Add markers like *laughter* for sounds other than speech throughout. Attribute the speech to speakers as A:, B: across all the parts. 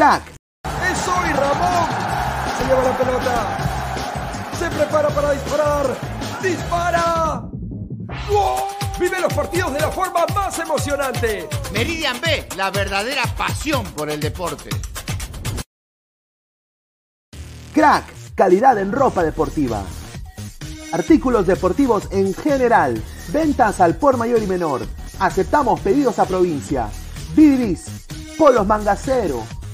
A: Crack.
B: ¡Es hoy, Ramón! Se lleva la pelota. Se prepara para disparar. ¡Dispara! Vive los partidos de la forma más emocionante.
C: Meridian B, la verdadera pasión por el deporte.
A: Crack, calidad en ropa deportiva. Artículos deportivos en general. Ventas al por mayor y menor. Aceptamos pedidos a provincia. Bidris, polos mangacero,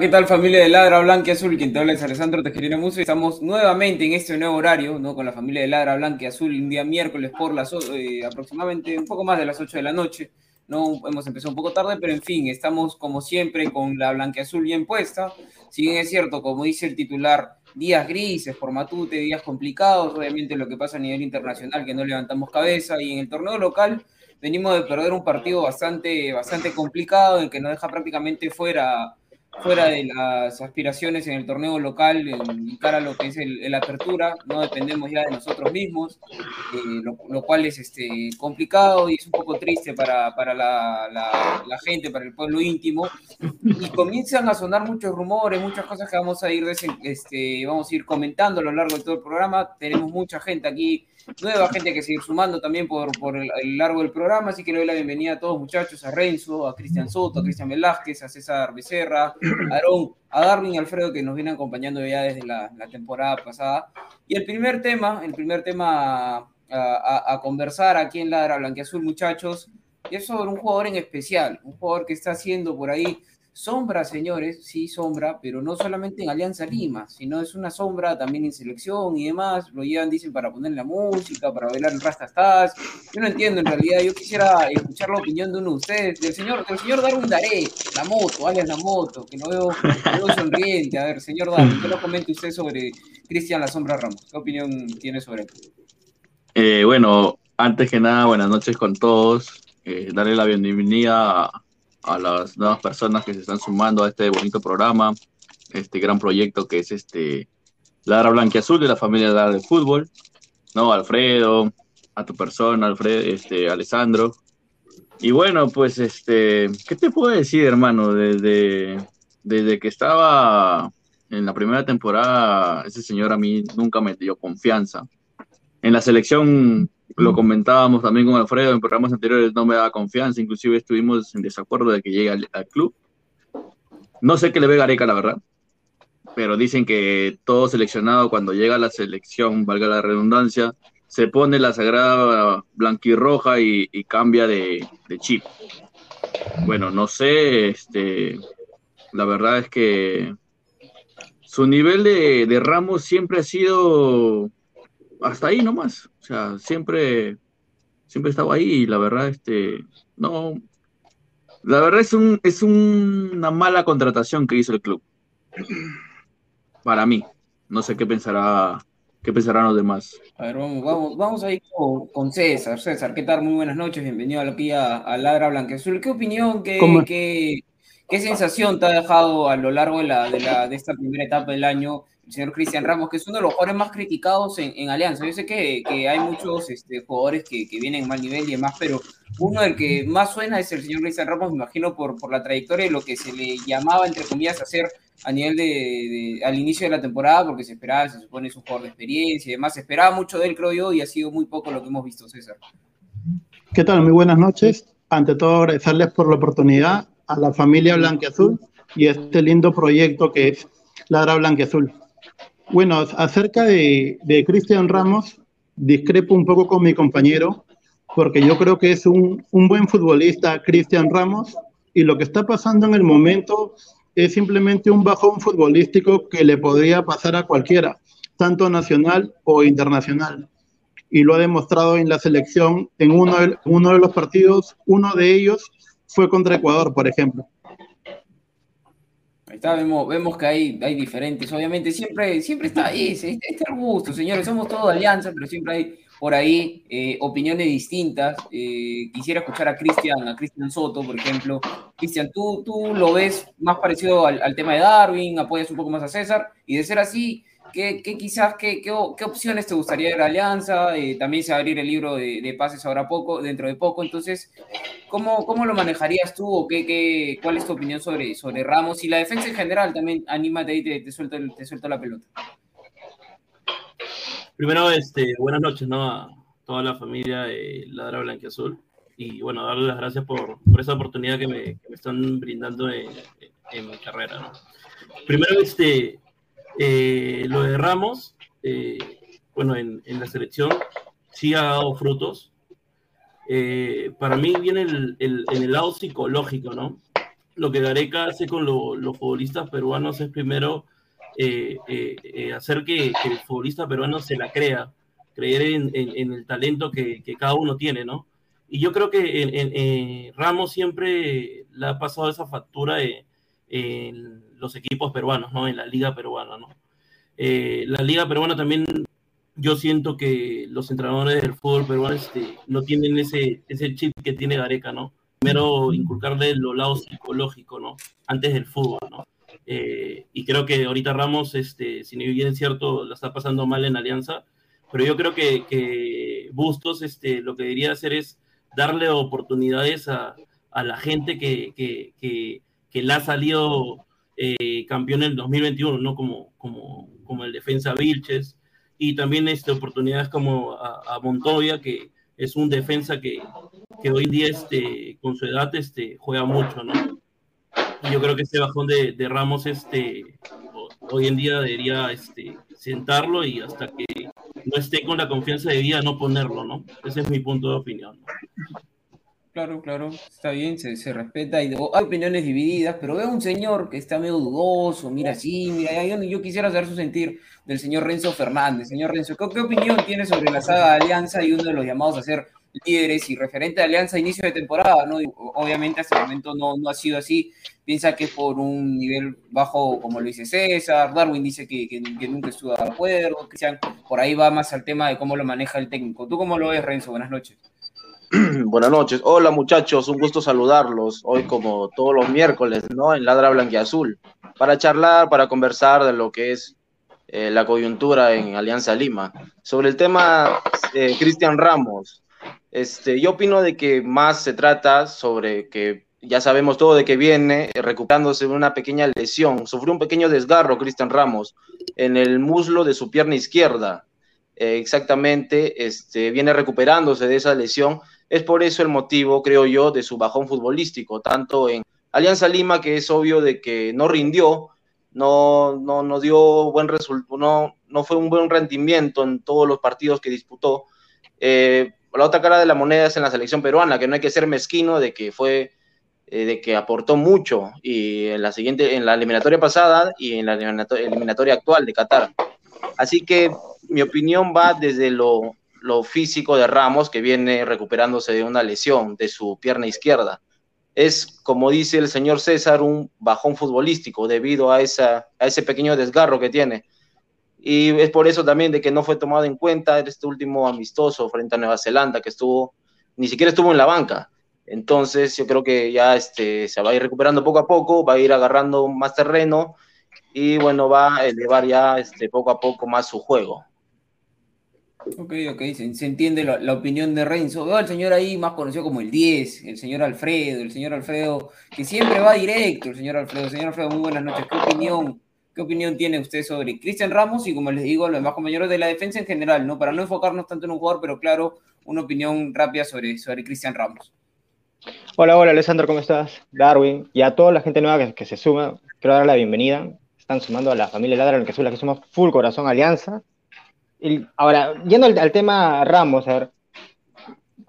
D: ¿Qué tal familia de Ladra Blanca y Azul? Quien te habla es Alessandro Tejerina Muso. Estamos nuevamente en este nuevo horario, ¿no? Con la familia de Ladra Blanca y Azul, un día miércoles por las eh, aproximadamente un poco más de las 8 de la noche. No hemos empezado un poco tarde, pero en fin, estamos como siempre con la Blanca Azul bien puesta. Si bien es cierto, como dice el titular, días grises por Matute, días complicados, obviamente lo que pasa a nivel internacional, que no levantamos cabeza, y en el torneo local venimos de perder un partido bastante, bastante complicado, en que nos deja prácticamente fuera fuera de las aspiraciones en el torneo local, en cara a lo que es el, apertura, no dependemos ya de nosotros mismos, eh, lo, cual es este, complicado y es un poco triste para, para la, la, gente, para el pueblo íntimo, y comienzan a sonar muchos rumores, muchas cosas que vamos a ir, este, vamos a ir comentando a lo largo de todo el programa, tenemos mucha gente aquí nueva gente que sigue sumando también por, por el, largo del programa, así que le doy la bienvenida a todos muchachos, a Renzo, a Cristian Soto, a Cristian Velázquez, a César Becerra, a a Darwin y Alfredo que nos vienen acompañando ya desde la, temporada pasada. Y el primer tema, el primer tema a, a conversar aquí en Ladra Blanqueazul, muchachos, es sobre un jugador en especial, un jugador que está haciendo por ahí Sombra, señores, sí, sombra, pero no solamente en Alianza Lima, sino es una sombra también en selección y demás. Lo llevan, dicen, para poner la música, para bailar el Rastastas. Yo no entiendo en realidad. Yo quisiera escuchar la opinión de uno de ustedes, del señor, del señor Darwin Daré, la moto, alias la moto, que no veo, no sonriente. A ver, señor Darwin, ¿qué lo comenta usted sobre Cristian La Sombra Ramos? ¿Qué opinión tiene sobre él?
E: Eh, bueno, antes que nada, buenas noches con todos. Eh, darle la bienvenida a a las nuevas personas que se están sumando a este bonito programa, este gran proyecto que es este Ladra Blanquiazul de la familia Ladra del Fútbol, ¿no? Alfredo, a tu persona, Alfredo, este, Alessandro. Y bueno, pues, este, ¿qué te puedo decir, hermano? Desde, desde que estaba en la primera temporada, ese señor a mí nunca me dio confianza. En la selección lo comentábamos también con Alfredo en programas anteriores, no me daba confianza, inclusive estuvimos en desacuerdo de que llegue al, club. No sé qué le ve Gareca, la verdad, pero dicen que todo seleccionado cuando llega a la selección, valga la redundancia, se pone la sagrada blanquirroja y, y cambia de, chip. Bueno, no sé, este, la verdad es que su nivel de, de Ramos siempre ha sido hasta ahí nomás. O sea, siempre, siempre estaba ahí y la verdad, este, no, la verdad es, un, es una mala contratación que hizo el club. Para mí. No sé qué pensará, qué pensarán los demás.
D: A ver, vamos, vamos, vamos a ir con, César. César, ¿qué tal? Muy buenas noches. Bienvenido aquí a, a Ladra Blanquezul. ¿Qué opinión, qué, qué, qué, sensación te ha dejado a lo largo de, la, de, la, de esta primera etapa del año señor Cristian Ramos, que es uno de los jugadores más criticados en, Alianza. Yo sé que, hay muchos este, jugadores que, vienen en mal nivel y demás, pero uno del que más suena es el señor Cristian Ramos, me imagino, por, la trayectoria y lo que se le llamaba, entre comillas, hacer a nivel de, al inicio de la temporada, porque se esperaba, se supone, es un jugador de experiencia y demás. Se esperaba mucho de él, creo yo, y ha sido muy poco lo que hemos visto, César.
F: ¿Qué tal? Muy buenas noches. Ante todo, agradecerles por la oportunidad a la familia Blanquiazul y este lindo proyecto que es Ladra Blanquiazul. Bueno, acerca de, Cristian Ramos, discrepo un poco con mi compañero, porque yo creo que es un, buen futbolista Cristian Ramos, y lo que está pasando en el momento es simplemente un bajón futbolístico que le podría pasar a cualquiera, tanto nacional o internacional. Y lo ha demostrado en la selección en uno de los partidos, uno de ellos fue contra Ecuador, por ejemplo
D: vemos, vemos que hay, hay diferentes, obviamente, siempre, siempre está ahí, este, el gusto, señores, somos todos alianza, pero siempre hay por ahí eh, opiniones distintas. Eh, quisiera escuchar a Cristian, a Cristian Soto, por ejemplo. Cristian, ¿tú, tú lo ves más parecido al, al, tema de Darwin, apoyas un poco más a César, y de ser así, ¿Qué, quizás, qué, qué, opciones te gustaría de la alianza? Eh, también se va a abrir el libro de, pases ahora poco, dentro de poco. Entonces, ¿cómo, cómo lo manejarías tú o qué, qué, cuál es tu opinión sobre, sobre Ramos? Y la defensa en general también, anímate y te, te, suelto, te suelto la pelota.
G: Primero, este, buenas noches ¿no? a toda la familia de Ladra Blanquiazul. Y bueno, darles las gracias por, por esa oportunidad que me, que me están brindando en, en mi carrera. ¿no? Primero, este, eh, lo de Ramos, eh, bueno, en, la selección sí ha dado frutos. Eh, para mí viene el, en el lado psicológico, ¿no? lo que Gareca hace con los futbolistas peruanos es primero eh, eh, eh, hacer que, el futbolista peruano se la crea, creer en, el talento que, cada uno tiene, ¿no? Y yo creo que en, Ramos siempre le ha pasado esa factura en los equipos peruanos, ¿no? En la liga peruana, ¿no? la liga peruana también, yo siento que los entrenadores del fútbol peruano este, no tienen ese, ese chip que tiene Gareca, ¿no? Primero inculcarle lo lado psicológico, ¿no? Antes del fútbol, ¿no? Eh, y creo que ahorita Ramos, este, si bien es cierto, la está pasando mal en Alianza, pero yo creo que, que Bustos este, lo que debería hacer es darle oportunidades a, a la gente que, que, que, que ha salido eh, campeón en el 2021, ¿no? Como, como, como el defensa Vilches, y también este, oportunidades como a, a Montoya, que es un defensa que, que hoy en día este, con su edad este, juega mucho, ¿no? yo creo que este bajón de, de, Ramos este, hoy en día debería este, sentarlo y hasta que no esté con la confianza de vida no ponerlo, ¿no? Ese es mi punto de opinión.
D: Claro, claro, está bien, se, respeta y hay opiniones divididas, pero veo un señor que está medio dudoso, mira así, mira, yo, yo quisiera saber su sentir del señor Renzo Fernández. Señor Renzo, ¿qué, ¿qué, opinión tiene sobre la saga de Alianza y uno de los llamados a ser líderes y referente a Alianza a inicio de temporada, obviamente hasta el momento no, ha sido así. Piensa que es por un nivel bajo, como lo dice César. Darwin dice que, que, nunca estuvo de acuerdo. Cristian, por ahí va más al tema de cómo lo maneja el técnico. ¿Tú cómo lo ves, Renzo? Buenas noches. *clears throat*
H: Buenas noches. Hola muchachos, un gusto saludarlos hoy como todos los miércoles, ¿no? En Ladra Blanquiazul, para charlar, para conversar de lo que es eh, la coyuntura en Alianza Lima. Sobre el tema de Cristian Ramos, este, yo opino de que más se trata sobre que ya sabemos todo de que viene recuperándose de una pequeña lesión. Sufrió un pequeño desgarro Cristian Ramos en el muslo de su pierna izquierda. Eh, exactamente, este, viene recuperándose de esa lesión. Es por eso el motivo, creo yo, de su bajón futbolístico, tanto en Alianza Lima, que es obvio de que no rindió, no, no, no dio buen resultado, no, no fue un buen rendimiento en todos los partidos que disputó. Eh, la otra cara de la moneda es en la selección peruana, que no hay que ser mezquino de que fue, eh, de que aportó mucho y en la siguiente, en la eliminatoria pasada y en la eliminatoria, actual de Qatar. Así que mi opinión va desde lo, lo físico de Ramos, que viene recuperándose de una lesión de su pierna izquierda. Es, como dice el señor César, un bajón futbolístico debido a, esa, a ese pequeño desgarro que tiene y es por eso también de que no fue tomado en cuenta este último amistoso frente a Nueva Zelanda, que estuvo, ni siquiera estuvo en la banca. Entonces yo creo que ya este, se va a ir recuperando poco a poco, va a ir agarrando más terreno y bueno, va a elevar ya este, poco a poco más su juego.
D: Ok, ok, se, entiende la, opinión de Renzo. Veo al señor ahí más conocido como el 10, el señor Alfredo, el señor Alfredo, que siempre va directo, el señor Alfredo. Señor Alfredo, muy buenas noches. ¿Qué opinión ¿Qué opinión tiene usted sobre Cristian Ramos y, como les digo, los demás compañeros de la defensa en general, ¿no? Para no enfocarnos tanto en un jugador, pero claro, una opinión rápida sobre, sobre Cristian Ramos.
I: Hola, hola, Alessandro, ¿cómo estás? Darwin, y a toda la gente nueva que, se suma, quiero dar la bienvenida. Están sumando a la familia Ladra, en la que que somos Full Corazón Alianza. Ahora, yendo al, tema Ramos, a ver,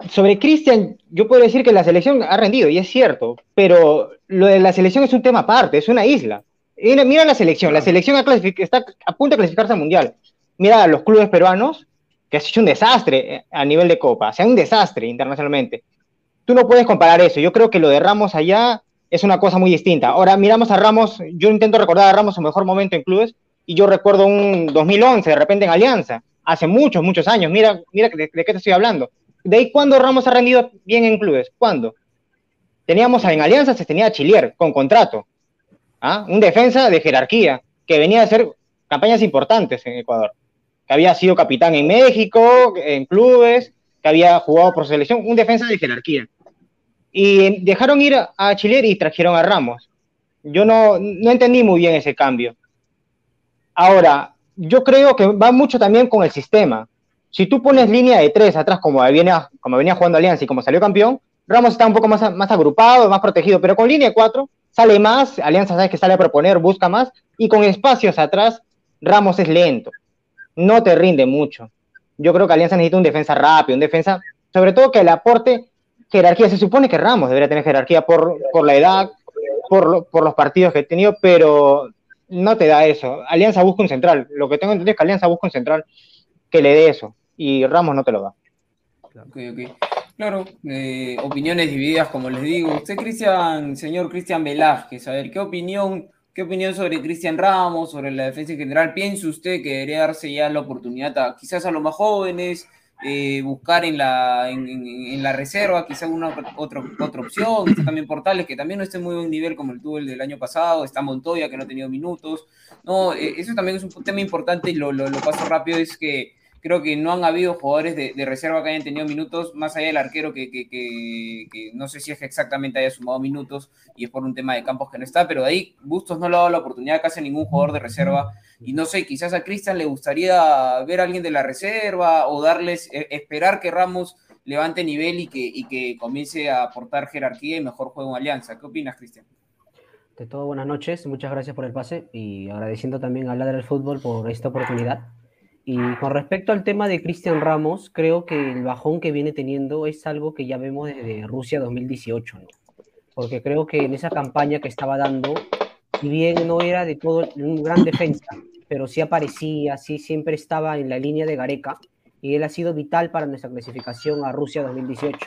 I: sobre Cristian, yo puedo decir que la selección ha rendido, y es cierto, pero lo de la selección es un tema aparte, es una isla. Mira, la selección, la selección está a punto de clasificarse al Mundial. Mira a los clubes peruanos, que ha hecho un desastre eh, a nivel de Copa, o sea, un desastre internacionalmente. Tú no puedes comparar eso. Yo creo que lo de Ramos allá es una cosa muy distinta. Ahora miramos a Ramos, yo intento recordar a Ramos su mejor momento en clubes, y yo recuerdo un 2011, de repente en Alianza, hace muchos, muchos años. Mira, mira de, qué te estoy hablando. ¿De ahí cuándo Ramos ha rendido bien en clubes? ¿Cuándo? Teníamos en Alianza, se tenía a Chilier con contrato. ¿ah? un defensa de jerarquía, que venía a hacer campañas importantes en Ecuador, que había sido capitán en México, en clubes, que había jugado por selección, un defensa de jerarquía. Y dejaron ir a Chile y trajeron a Ramos. Yo no, no entendí muy bien ese cambio. Ahora, yo creo que va mucho también con el sistema. Si tú pones línea de tres atrás, como venía, como venía jugando Alianza y como salió campeón, Ramos está un poco más, más agrupado, más protegido, pero con línea de cuatro sale más, Alianza sabe que sale a proponer, busca más, y con espacios atrás, Ramos es lento, no te rinde mucho. Yo creo que Alianza necesita un defensa rápido, un defensa, sobre todo que le aporte jerarquía. Se supone que Ramos debería tener jerarquía por, por la edad, por, por los partidos que he tenido, pero no te da eso. Alianza busca un central. Lo que tengo entendido es que Alianza busca un central que le dé eso. Y Ramos no te lo da.
D: Ok, ok. Claro, eh, opiniones divididas, como les digo. Usted, Cristian, señor Cristian Velázquez, a ver, ¿qué opinión, qué opinión sobre Cristian Ramos, sobre la defensa en general? ¿Piensa usted que debería darse ya la oportunidad a, quizás a los más jóvenes, eh, buscar en la, en, la reserva quizás una otra, otra opción? También Portales, que también no está en muy buen nivel como el tuvo el del año pasado. Está Montoya, que no ha tenido minutos. No, eh, eso también es un tema importante y lo, lo, lo paso rápido, es que creo que no han habido jugadores de, reserva que hayan tenido minutos, más allá del arquero que, que, que- que no sé si es que exactamente haya sumado minutos y es por un tema de campos que no está, pero de ahí Bustos no le ha dado la oportunidad casi a ningún jugador de reserva y no sé, quizás a Cristian le gustaría ver a alguien de la reserva o darles, eh, esperar que Ramos levante nivel y que, y que comience a aportar jerarquía y mejor juego en alianza. ¿Qué opinas, Cristian?
J: De todo, buenas noches. Muchas gracias por el pase y agradeciendo también a Ladra del Fútbol por esta oportunidad. Y con respecto al tema de Cristian Ramos, creo que el bajón que viene teniendo es algo que ya vemos desde Rusia 2018, ¿no? Porque creo que en esa campaña que estaba dando, si bien no era de todo un gran defensa, pero sí aparecía, sí siempre estaba en la línea de Gareca y él ha sido vital para nuestra clasificación a Rusia 2018.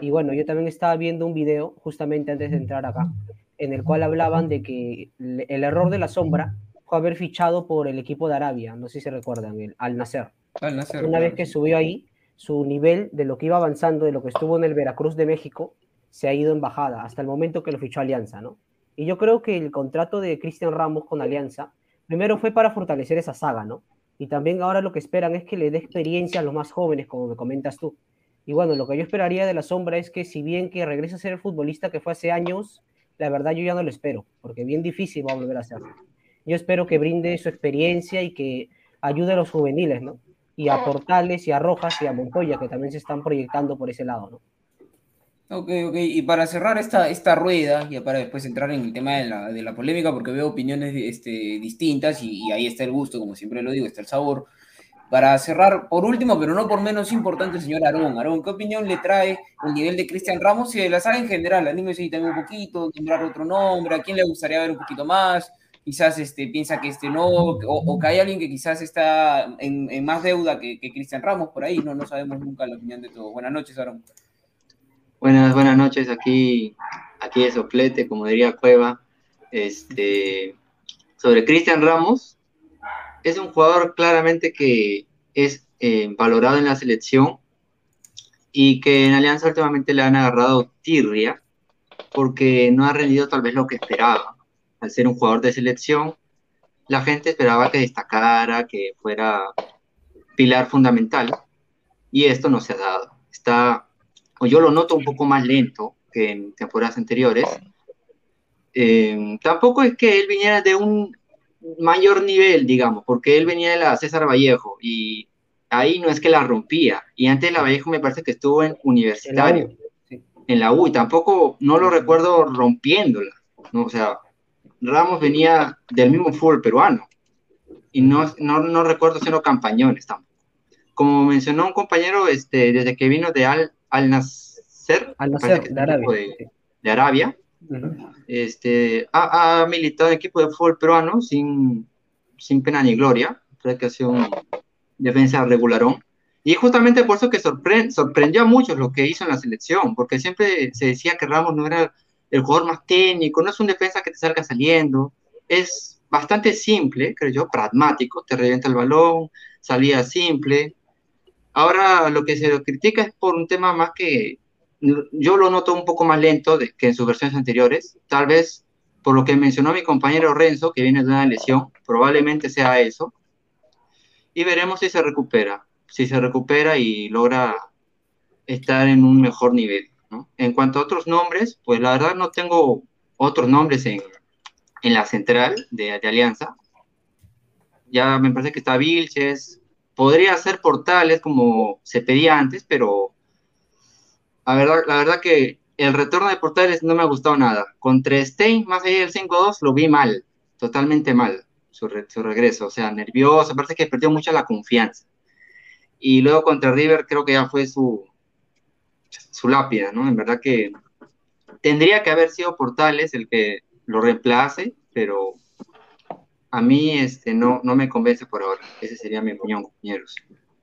J: Y bueno, yo también estaba viendo un video justamente antes de entrar acá, en el cual hablaban de que el error de la sombra haber fichado por el equipo de Arabia, no sé si recuerdan, el Al Nasser.
D: Al Nasser,
J: Una vez
D: claro.
J: que subió ahí, su nivel de lo que iba avanzando, de lo que estuvo en el Veracruz de México, se ha ido en bajada hasta el momento que lo fichó Alianza, ¿no? Y yo creo que el contrato de Cristian Ramos con Alianza, primero fue para fortalecer esa saga, ¿no? Y también ahora lo que esperan es que le dé experiencia a los más jóvenes, como me comentas tú. Y bueno, lo que yo esperaría de la sombra es que si bien que regrese a ser el futbolista que fue hace años, la verdad yo ya no lo espero, porque bien difícil va a volver a ser. Yo espero que brinde su experiencia y que ayude a los juveniles, ¿no? Y a Portales y a Rojas y a Montoya, que también se están proyectando por ese lado, ¿no?
D: Ok, ok. Y para cerrar esta, esta rueda, ya para después entrar en el tema de la, de la polémica, porque veo opiniones este, distintas y, y ahí está el gusto, como siempre lo digo, está el sabor. Para cerrar, por último, pero no por menos importante, el señor Aarón. Aarón, ¿qué opinión le trae el nivel de Cristian Ramos y de la saga en general? Anímese ahí también un poquito, nombrar otro nombre, ¿a quién le gustaría ver un poquito más? Quizás este, piensa que este no, o, que hay alguien que quizás está en, más deuda que, que Cristian Ramos por ahí, no, no sabemos nunca la opinión de todo. Buenas noches, Aarón.
K: Buenas, buenas noches, aquí, aquí de soplete, como diría Cueva. Este, sobre Cristian Ramos, es un jugador claramente que es eh, valorado en la selección y que en Alianza últimamente le han agarrado tirria porque no ha rendido tal vez lo que esperaba. Al ser un jugador de selección, la gente esperaba que destacara, que fuera pilar fundamental y esto no se ha dado. Está o yo lo noto un poco más lento que en temporadas anteriores. Eh, tampoco es que él viniera de un mayor nivel, digamos, porque él venía de la César Vallejo y ahí no es que la rompía. Y antes la Vallejo me parece que estuvo en universitario, en la U, y tampoco no lo recuerdo rompiéndola. ¿no? O sea, Ramos venía del mismo fútbol peruano y no, no, no recuerdo siendo campañones tampoco. Como mencionó un compañero, este, desde que vino de Al, Al Nasser,
J: Al Nasser, de Arabia.
K: de, de Arabia, este, ha, ha militado en equipo de fútbol peruano sin, sin pena ni gloria, creo que ha sido un defensa regularón. Y justamente por eso que sorpre- sorprendió a muchos lo que hizo en la selección, porque siempre se decía que Ramos no era el jugador más técnico, no es un defensa que te salga saliendo, es bastante simple, creo yo, pragmático, te revienta el balón, salida simple. Ahora lo que se lo critica es por un tema más que yo lo noto un poco más lento que en sus versiones anteriores, tal vez por lo que mencionó mi compañero Renzo, que viene de una lesión, probablemente sea eso, y veremos si se recupera, si se recupera y logra estar en un mejor nivel. En cuanto a otros nombres, pues la verdad no tengo otros nombres en, en la central de, de Alianza. Ya me parece que está Vilches, podría ser Portales como se pedía antes, pero la verdad, la verdad que el retorno de Portales no me ha gustado nada. Contra Stein, más allá del 5-2, lo vi mal, totalmente mal, su, re- su regreso. O sea, nervioso, parece que perdió mucha la confianza. Y luego contra River creo que ya fue su, su lápida, ¿no? En verdad que tendría que haber sido Portales el que lo reemplace, pero a mí este, no, no me convence por ahora. Esa sería mi opinión, compañeros.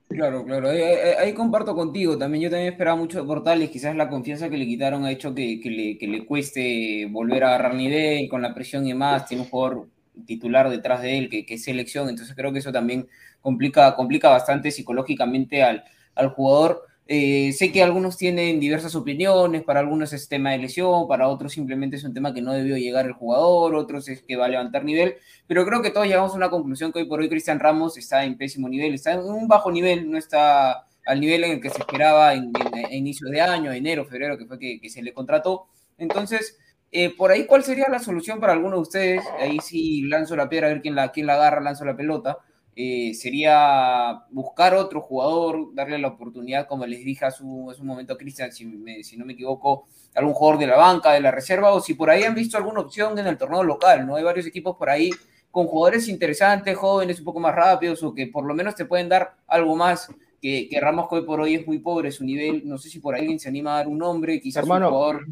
D: Claro, claro, ahí comparto contigo. También yo también esperaba mucho de Portales. Quizás la confianza que le quitaron ha hecho que, que le, que le cueste volver a agarrar nivel con la presión y más. Tiene un jugador titular detrás de él que, que es selección. Entonces creo que eso también complica, complica bastante psicológicamente al, al jugador. Eh, sé que algunos tienen diversas opiniones, para algunos es tema de lesión, para otros simplemente es un tema que no debió llegar el jugador, otros es que va a levantar nivel, pero creo que todos llegamos a una conclusión que hoy por hoy Cristian Ramos está en pésimo nivel, está en un bajo nivel, no está al nivel en el que se esperaba en, en- a inicios de año, enero, febrero, que fue que, que se le contrató. Entonces, eh, por ahí, ¿cuál sería la solución para alguno de ustedes? Ahí sí lanzo la piedra a ver quién la, quién la agarra, lanzo la pelota. Eh, sería buscar otro jugador, darle la oportunidad, como les dije hace un, hace un momento a Cristian, si, me- si no me equivoco, algún jugador de la banca, de la reserva, o si por ahí han visto alguna opción en el torneo local, ¿no? Hay varios equipos por ahí con jugadores interesantes, jóvenes, un poco más rápidos, o que por lo menos te pueden dar algo más que, que Ramos que hoy por hoy es muy pobre su nivel. No sé si por ahí alguien se anima a dar un nombre, quizás
I: Hermano,
D: un jugador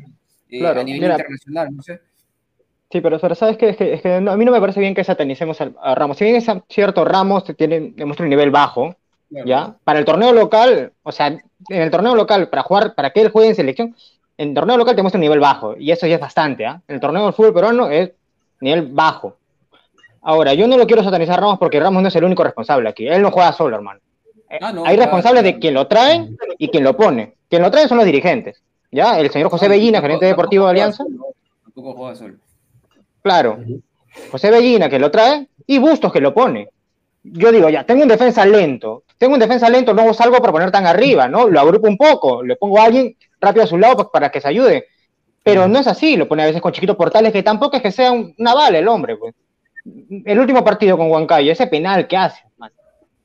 D: eh,
I: claro,
D: a nivel
I: mira,
D: internacional, no sé.
I: Sí, pero, pero ¿sabes qué? Es que, es que no- a mí no me parece bien que satanicemos al- a, Ramos. Si bien es cierto, Ramos tiene, demuestra un nivel bajo, ¿ya? Para el torneo local, o sea, en el torneo local, para jugar, para que él juegue en selección, en el torneo local te muestra un nivel bajo, y eso ya es bastante, ¿ah? En el torneo del fútbol peruano es nivel bajo. Ahora, yo no lo quiero satanizar a Ramos porque Ramos no es el único responsable aquí. Él no juega solo, hermano.
D: Ah, no,
I: Hay
D: claro,
I: responsables de quien lo trae y quien lo pone. Quien lo trae son los dirigentes, ¿ya? El señor José
D: No,
I: Bellina, gerente deportivo de Alianza.
D: Tampoco juega solo.
I: Claro. José Bellina que lo trae y Bustos que lo pone. Yo digo, ya, tengo un defensa lento. Tengo un defensa lento, no salgo para poner tan arriba, ¿no? Lo agrupo un poco, le pongo a alguien rápido a su lado pa- para que se ayude. Pero no es así, lo pone a veces con Chiquito Portales, que tampoco es que sea un- una bala el hombre, pues. El último partido con Huancayo, ese penal que hace, man.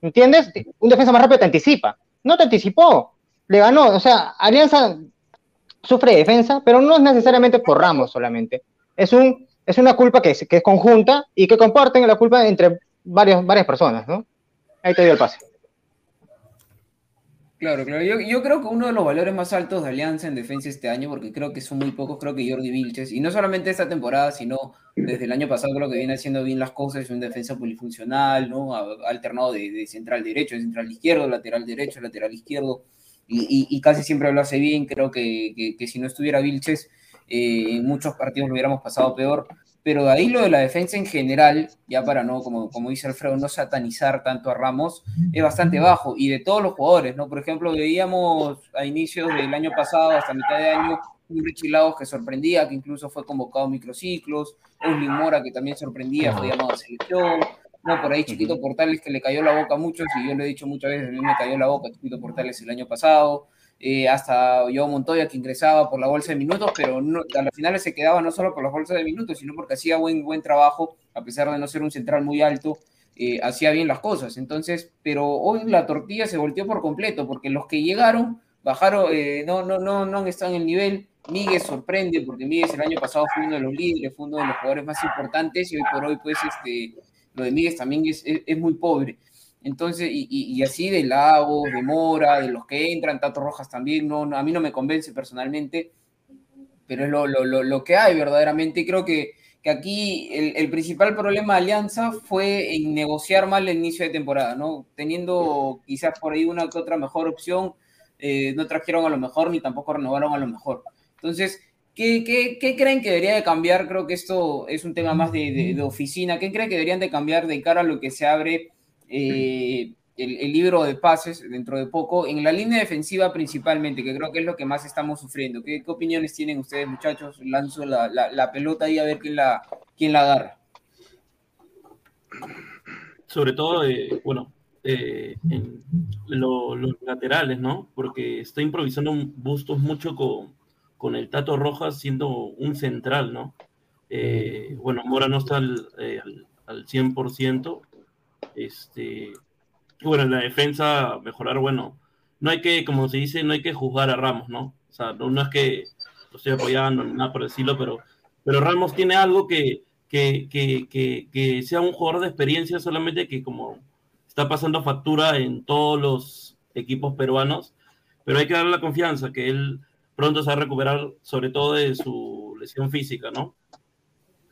I: ¿entiendes? Un defensa más rápido te anticipa. No te anticipó, le ganó. O sea, Alianza sufre de defensa, pero no es necesariamente por Ramos solamente. Es, un, es una culpa que es, que es conjunta y que comparten la culpa entre varios, varias personas, ¿no? Ahí te dio el pase.
D: Claro, claro. Yo, yo creo que uno de los valores más altos de Alianza en defensa este año, porque creo que son muy pocos, creo que Jordi Vilches, y no solamente esta temporada, sino desde el año pasado creo que viene haciendo bien las cosas, es un defensa polifuncional, ¿no? Alternado de, de central derecho, de central izquierdo, lateral derecho, lateral izquierdo, y, y- y casi siempre lo hace bien. Creo que, que- que si no estuviera Vilches, eh, en muchos partidos lo hubiéramos pasado peor. Pero de ahí lo de la defensa en general, ya para no, como, como dice Alfredo, no satanizar tanto a Ramos, es bastante bajo. Y de todos los jugadores, ¿no? Por ejemplo, veíamos a inicios del año pasado, hasta mitad de año, un Richie Lagos que sorprendía, que incluso fue convocado a microciclos, Euslin Mora que también sorprendía, fue llamado a selección, no, por ahí Chiquito Portales que le cayó la boca a muchos, y yo lo he dicho muchas veces, a mí me cayó la boca Chiquito Portales el año pasado, eh, hasta Joao Montoya que ingresaba por la bolsa de minutos, pero no, a las finales se quedaba no solo por las bolsas de minutos, sino porque hacía buen, buen trabajo, a pesar de no ser un central muy alto, eh, hacía bien las cosas. Entonces, pero hoy la tortilla se volteó por completo, porque los que llegaron, bajaron, eh, no, no, no, no estado en el nivel. Miguel sorprende, porque Miguel el año pasado fue uno de los líderes, fue uno de los jugadores más importantes, y hoy por hoy, pues, este, lo de Miguel también es, es muy pobre. Entonces, y, y, y, así de Lagos, de Mora, de los que entran, Tato Rojas también, no, no a mí no me convence personalmente, pero es lo, lo, lo, lo que hay verdaderamente. Y creo que, que aquí el, el, principal problema de Alianza fue en negociar mal el inicio de temporada, ¿no? Teniendo quizás por ahí una que otra mejor opción, eh, no trajeron a lo mejor ni tampoco renovaron a lo mejor. Entonces, ¿Qué, qué, ¿Qué, creen que debería de cambiar? Creo que esto es un tema más de, de, de, oficina. ¿Qué creen que deberían de cambiar de cara a lo que se abre eh, el, libro de pases dentro de poco? En la línea defensiva principalmente, que creo que es lo que más estamos sufriendo. ¿Qué, opiniones tienen ustedes, muchachos? Lanzo la, pelota ahí a ver quién la, quién la agarra.
G: Sobre todo, eh, bueno, eh, en lo, los laterales, ¿no? Porque está improvisando Bustos mucho con con el Tato Rojas siendo un central, ¿no? Bueno, Mora no está al, al, al 100%. Este, bueno, en la defensa mejorar, bueno, no hay que, como se dice, no hay que juzgar a Ramos, ¿no? O sea, no, es que lo estoy apoyando, nada por decirlo, pero, pero Ramos tiene algo que, que, que, que, que sea un jugador de experiencia solamente que como está pasando factura en todos los equipos peruanos, pero hay que darle la confianza que él pronto se va a recuperar, sobre todo de su lesión física, ¿no?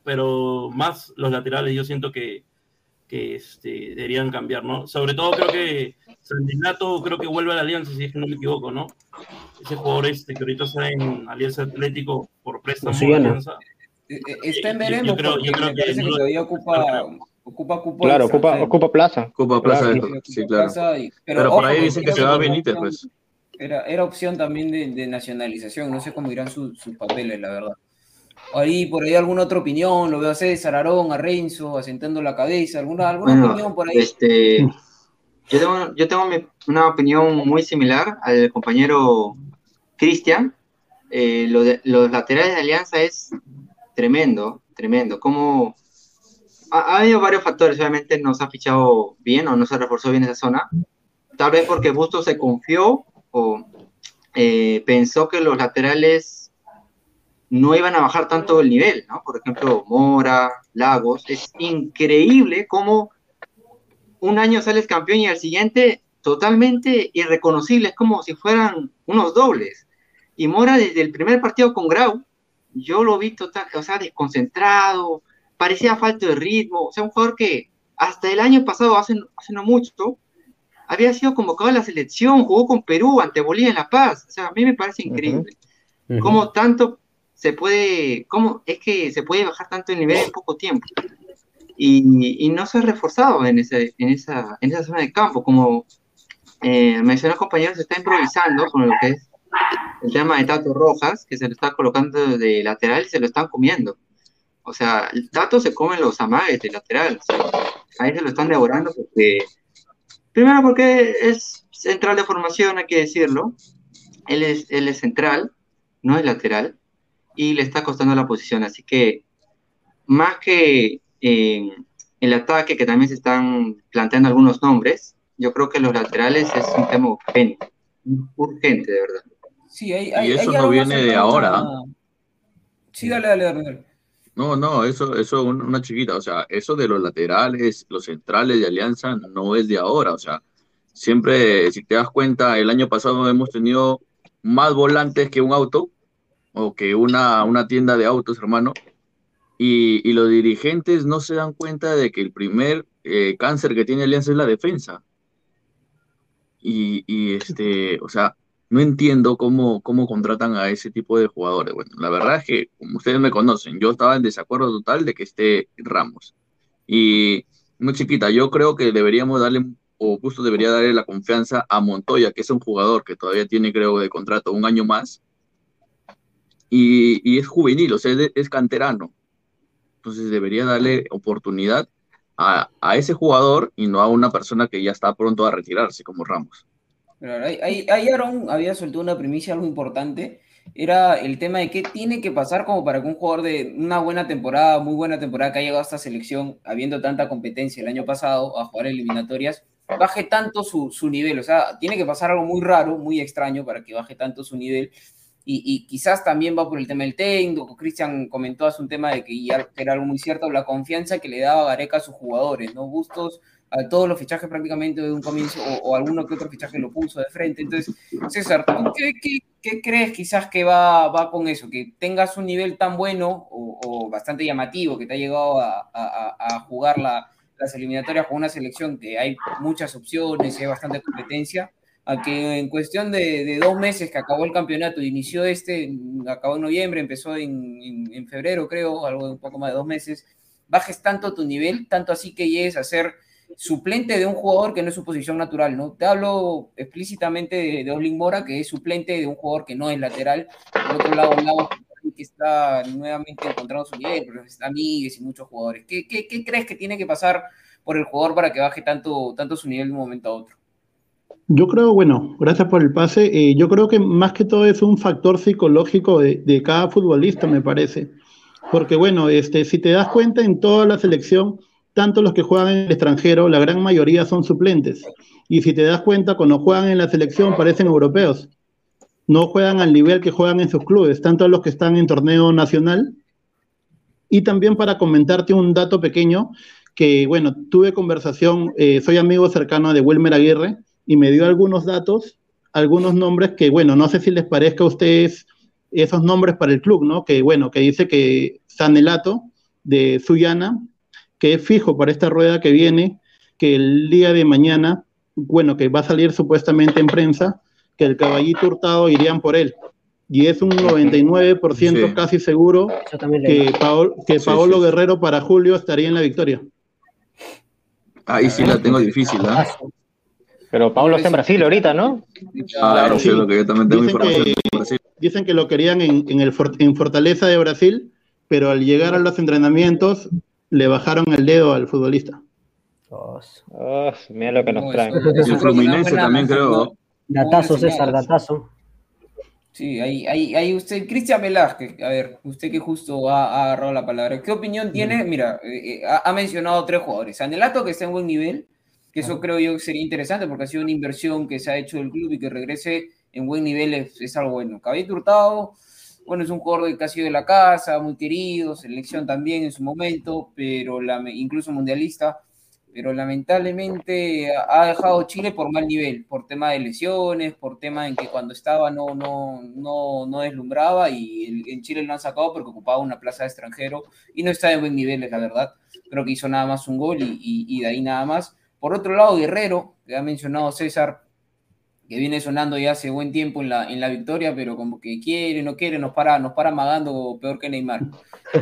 G: pero más los laterales yo siento que, que este, deberían cambiar, ¿no? Sobre todo creo que Sandinato creo que vuelve a la Alianza, si es que no me equivoco, ¿no? Ese jugador este, que ahorita está en Alianza Atlético por préstamo.
J: Sí.
G: Alianza.
D: Eh, eh, Está en
G: yo
D: veremos
G: creo- yo creo
D: me
G: que
D: parece que
G: no-
D: todavía ocupa, ocupa cupo
I: Claro, ocupa, ocupa plaza.
E: Ocupa plaza,
I: Claro.
E: de- sí, claro.
D: Plaza y-
E: Pero, por
D: ojo,
E: ahí dicen que se va
D: era
E: Benítez, pues.
D: Era, era opción también de, de nacionalización, no sé cómo irán su- sus papeles, la verdad. Ahí, por ahí alguna otra opinión, lo veo a César, Arón, a Renzo, asentando la cabeza, alguna, alguna
K: Bueno,
D: opinión por ahí.
K: este, yo tengo, yo tengo mi- una opinión muy similar al compañero Cristian. Eh, lo de- los laterales de Alianza es tremendo, tremendo. Como ha, ha habido varios factores, obviamente no se ha fichado bien o no se reforzó bien esa zona. Tal vez porque Bustos se confió o eh, pensó que los laterales no iban a bajar tanto el nivel, ¿no? Por ejemplo, Mora, Lagos. Es increíble cómo un año sales campeón y al siguiente totalmente irreconocible, es como si fueran unos dobles. Y Mora desde el primer partido con Grau, yo lo vi total, o sea, desconcentrado, parecía falto de ritmo, o sea, un jugador que hasta el año pasado, hace, hace no mucho, había sido convocado a la selección, jugó con Perú ante Bolivia en La Paz, o sea, a mí me parece increíble. Cómo tanto se puede, cómo es que se puede bajar tanto el nivel en poco tiempo y, y no se ha reforzado en, ese, en, esa, en esa zona de campo. Como eh, mencionó el compañero, se está improvisando con lo que es el tema de Tato Rojas, que se lo está colocando de lateral y se lo están comiendo. O sea, el Tato se come los amagues de lateral. o sea, ahí se lo están devorando porque, primero porque es central de formación, hay que decirlo. Él es, él es central, no es lateral, y le está costando la posición. Así que, más que eh, el ataque, que también se están planteando algunos nombres, yo creo que los laterales es un tema urgente, urgente, de verdad.
D: Sí, hay,
E: Y eso
D: hay
E: no viene de ahora.
D: a- Sí, dale, dale, dale.
E: No, no, eso, eso un- una chiquita, o sea, eso de los laterales, los centrales de Alianza no es de ahora, o sea, siempre, si te das cuenta, el año pasado hemos tenido más volantes que un auto o que una, una tienda de autos, hermano, y, y los dirigentes no se dan cuenta de que el primer eh, cáncer que tiene Alianza es la defensa. Y, y este, o sea, no entiendo cómo, cómo contratan a ese tipo de jugadores. Bueno, la verdad es que, como ustedes me conocen, yo estaba en desacuerdo total de que esté Ramos. Y muy chiquita, yo creo que deberíamos darle, o justo debería darle la confianza a Montoya, que es un jugador que todavía tiene, creo, de contrato un año más. Y, es juvenil, o sea, es, canterano. Entonces debería darle oportunidad a, a ese jugador y no a una persona que ya está pronto a retirarse, como Ramos.
D: Ahí, ahí Aaron había soltado una primicia algo importante. Era el tema de qué tiene que pasar como para que un jugador de una buena temporada, muy buena temporada que ha llegado a esta selección, habiendo tanta competencia el año pasado a jugar eliminatorias, baje tanto su, su nivel. O sea, tiene que pasar algo muy raro, muy extraño para que baje tanto su nivel. Y, y quizás también va por el tema del técnico. Cristian comentó hace un tema de que era algo muy cierto, la confianza que le daba Gareca a sus jugadores, ¿no? Bustos a todos los fichajes prácticamente de un comienzo, o, alguno que otro fichaje lo puso de frente. Entonces, César, ¿tú qué, crees quizás que va, va con eso? Que tengas un nivel tan bueno o, bastante llamativo, que te ha llegado a, jugar la- las eliminatorias con una selección que hay muchas opciones, hay bastante competencia, a que en cuestión de, dos meses que acabó el campeonato, inició este, acabó en noviembre, empezó en, en- febrero, creo, algo de un poco más de dos meses, bajes tanto tu nivel, tanto así que llegues a ser suplente de un jugador que no es su posición natural, ¿no? Te hablo explícitamente de, de Oslin Mora, que es suplente de un jugador que no es lateral. Por otro lado, Lagos, que está nuevamente encontrando su nivel, pero está Míguez y muchos jugadores. ¿Qué, qué, qué crees que tiene que pasar por el jugador para que baje tanto, tanto su nivel de un momento a otro?
F: Yo creo, bueno, gracias por el pase. eh, yo creo que más que todo es un factor psicológico de, cada futbolista, me parece. Porque, bueno, este, si te das cuenta, en toda la selección, tanto los que juegan en el extranjero, la gran mayoría son suplentes. Y si te das cuenta, cuando juegan en la selección, parecen europeos. No juegan al nivel que juegan en sus clubes, tanto los que están en torneo nacional. Y también para comentarte un dato pequeño, que, bueno, tuve conversación, eh, soy amigo cercano de Wilmer Aguirre, y me dio algunos datos, algunos nombres que, bueno, no sé si les parezca a ustedes esos nombres para el club, ¿no? Que, bueno, que dice que Sanelato de Suyana, que es fijo para esta rueda que viene, que el día de mañana, bueno, que va a salir supuestamente en prensa, que el caballito hurtado irían por él. Y es un 99%
E: Sí.
F: casi seguro que, Paol- que
E: Sí,
F: Paolo
E: sí.
F: Guerrero para Julio estaría en la victoria.
E: Ahí sí la tengo difícil, ¿ah?
I: Pero Pablo está en Brasil ahorita, ¿no?
E: Claro, sí, lo que yo también tengo
F: Dicen
E: información.
F: que-
E: de Brasil.
F: Dicen que lo querían en, en el For- en Fortaleza de Brasil, pero al llegar a los entrenamientos le bajaron el dedo al futbolista.
I: Oh, mira lo que nos
D: No,
I: traen.
E: Y Fluminense también creo.
J: Datazo, César, datazo.
D: Sí, ahí, ahí, ahí usted, Cristian Velázquez, a ver, usted que justo ha, ha agarrado la palabra, ¿qué opinión tiene? Mira, eh, eh, ha, ha mencionado tres jugadores. Anelato, que está en buen nivel, que eso creo yo sería interesante porque ha sido una inversión que se ha hecho del club y que regrese en buen nivel es, es algo bueno. Caballito Hurtado, bueno, es un jugador que ha sido de la casa, muy querido, selección también en su momento, pero la, incluso mundialista, pero lamentablemente ha dejado Chile por mal nivel, por tema de lesiones, por tema en que cuando estaba no, no, no, no deslumbraba y en Chile lo han sacado porque ocupaba una plaza de extranjero y no está de buen nivel, es la verdad. Creo que hizo nada más un gol y, y- y de ahí nada más. Por otro lado, Guerrero, que ha mencionado César, que viene sonando ya hace buen tiempo en la, en la victoria, pero como que quiere, no quiere, nos para, nos para amagando peor que Neymar.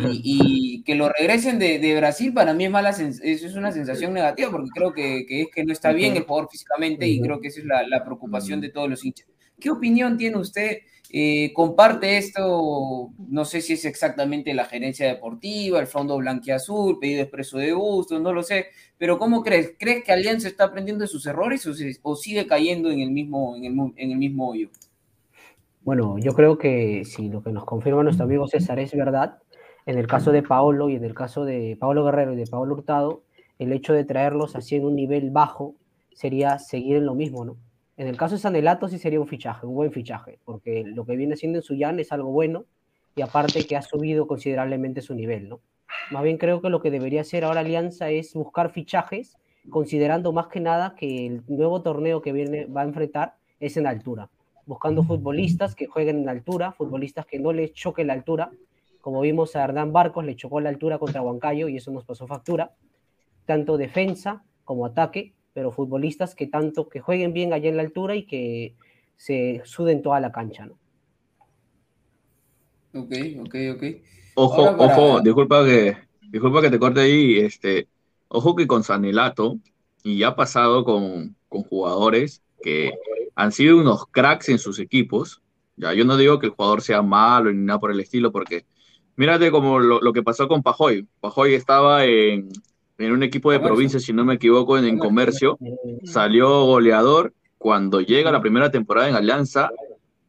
D: Y, y que lo regresen de, de Brasil para mí es, mala, eso es una sensación negativa, porque creo que, que es que no está bien el jugador físicamente y creo que esa es la, la preocupación de todos los hinchas. ¿Qué opinión tiene usted? Eh, ¿Comparte esto? No sé si es exactamente la gerencia deportiva, el fondo blanquiazul, pedido expreso de Bustos, no lo sé, pero ¿cómo crees? ¿Crees que Alianza está aprendiendo de sus errores o, se- o sigue cayendo en el mismo, en el mismo hoyo?
J: Bueno, yo creo que si lo que nos confirma nuestro amigo César es verdad, en el caso de Paolo y en el caso de Paolo Guerrero y de Paolo Hurtado, el hecho de traerlos así en un nivel bajo sería seguir en lo mismo, ¿no? En el caso de Sanelato sí sería un fichaje, un buen fichaje, porque lo que viene siendo en Suyán es algo bueno y aparte que ha subido considerablemente su nivel, ¿no? Más bien creo que lo que debería hacer ahora Alianza es buscar fichajes, considerando más que nada que el nuevo torneo que viene va a enfrentar es en altura, buscando futbolistas que jueguen en altura, futbolistas que no les choque la altura, como vimos a Hernán Barcos, le chocó la altura contra Huancayo y eso nos pasó factura, tanto defensa como ataque, pero futbolistas que tanto que jueguen bien allá en la altura y que se suden toda la cancha, ¿no?
D: Ok, ok, ok.
E: Ojo,
D: para-
E: ojo, disculpa que, disculpa que te corte ahí, este, ojo que con Sanelato, y ya ha pasado con, con jugadores que han sido unos cracks en sus equipos, ya yo no digo que el jugador sea malo ni nada por el estilo, porque mírate como lo, lo que pasó con Pajoy, Pajoy estaba en, en un equipo de provincia, si no me equivoco, en, en comercio, salió goleador, cuando llega la primera temporada en Alianza,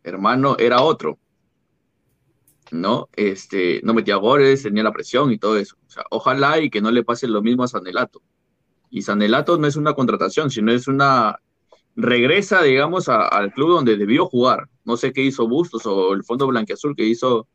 E: hermano, era otro. ¿no? Este, no metía goles, tenía la presión y todo eso. O sea, ojalá y que no le pase lo mismo a Sanelato. Y Sanelato no es una contratación, sino es una regresa, digamos, a- al club donde debió jugar. No sé qué hizo Bustos o el Fondo Blanquiazul que hizo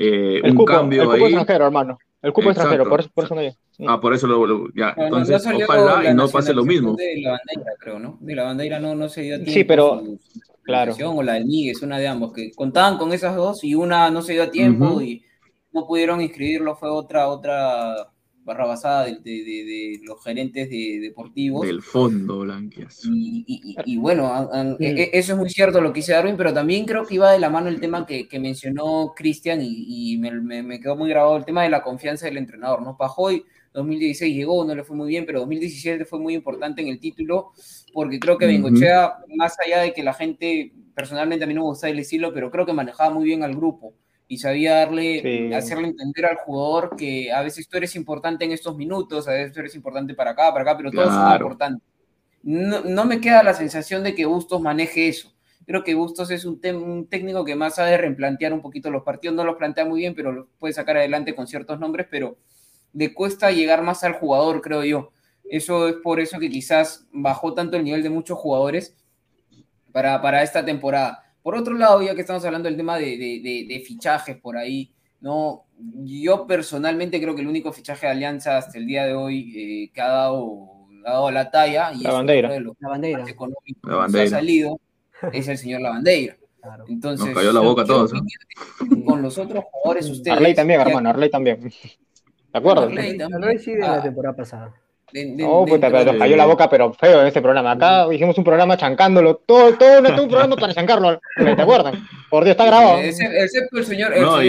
E: eh,
I: El
E: un
I: cupo,
E: cambio
I: el cupo
E: ahí.
I: extranjero, hermano. El cupo
E: Exacto.
I: extranjero, por eso, por eso no hay.
E: Ah, por eso lo, lo- ya.
D: No, no- no
E: Entonces, ojalá
D: la
E: y no pase lo mismo.
D: De la bandera, creo, ¿no? De la bandera no, no se dio a tiempo.
I: Sí, pero-
D: su- su
I: claro.
D: O la del Miguel, una de ambos, que contaban con esas dos y una no se dio a tiempo y no pudieron inscribirlo, fue otra, otra barrabasada de, de- de- de los gerentes de, deportivos.
E: Del Fondo Blanquiazul.
D: Y, y- y- y bueno, an- an- e- e- eso es muy cierto lo que dice Darwin, pero también creo que iba de la mano el tema que, que mencionó Cristian y, y me, me- me quedó muy grabado el tema de la confianza del entrenador, ¿no? Pajoy 2016 llegó, no le fue muy bien, pero 2017 fue muy importante en el título, porque creo que. Bengochea, más allá de que la gente, personalmente a mí no me gustaba el estilo, pero creo que manejaba muy bien al grupo y sabía darle,
I: Sí.
D: hacerle entender al jugador que a veces tú eres importante en estos minutos, a veces tú eres importante para acá, para acá, pero todos son
E: Claro.
D: importantes. No, no me queda la sensación de que Bustos maneje eso. Creo que Bustos es un, un técnico que más sabe replantear un poquito los partidos, no los plantea muy bien, pero los puede sacar adelante con ciertos nombres, pero le cuesta llegar más al jugador, creo yo. Eso es por eso que quizás bajó tanto el nivel de muchos jugadores para, para esta temporada. Por otro lado, ya que estamos hablando del tema de, de- de- de fichajes por ahí, ¿no? Yo personalmente creo que el único fichaje de Alianza hasta el día de hoy eh, que ha dado, ha dado la talla y
I: La
D: es
I: bandera.
D: de los
J: La bandera.
E: La
D: ha salido es el señor Lavandeira.
J: Claro.
D: Entonces,
E: Nos cayó la boca a
D: ¿qué
E: todos,
D: tienen con los otros jugadores ustedes.
I: Arley también, hermano, Arley también. *laughs* ¿te acuerdas?
J: Arley sí de la temporada pasada.
I: No, puta, pero nos cayó la boca, pero feo en este programa. Acá hicimos un programa chancándolo, todo, todo, todo un programa para chancarlo, ¿te *laughs* acuerdan? Por Dios, está grabado.
D: Excepto el señor, el señor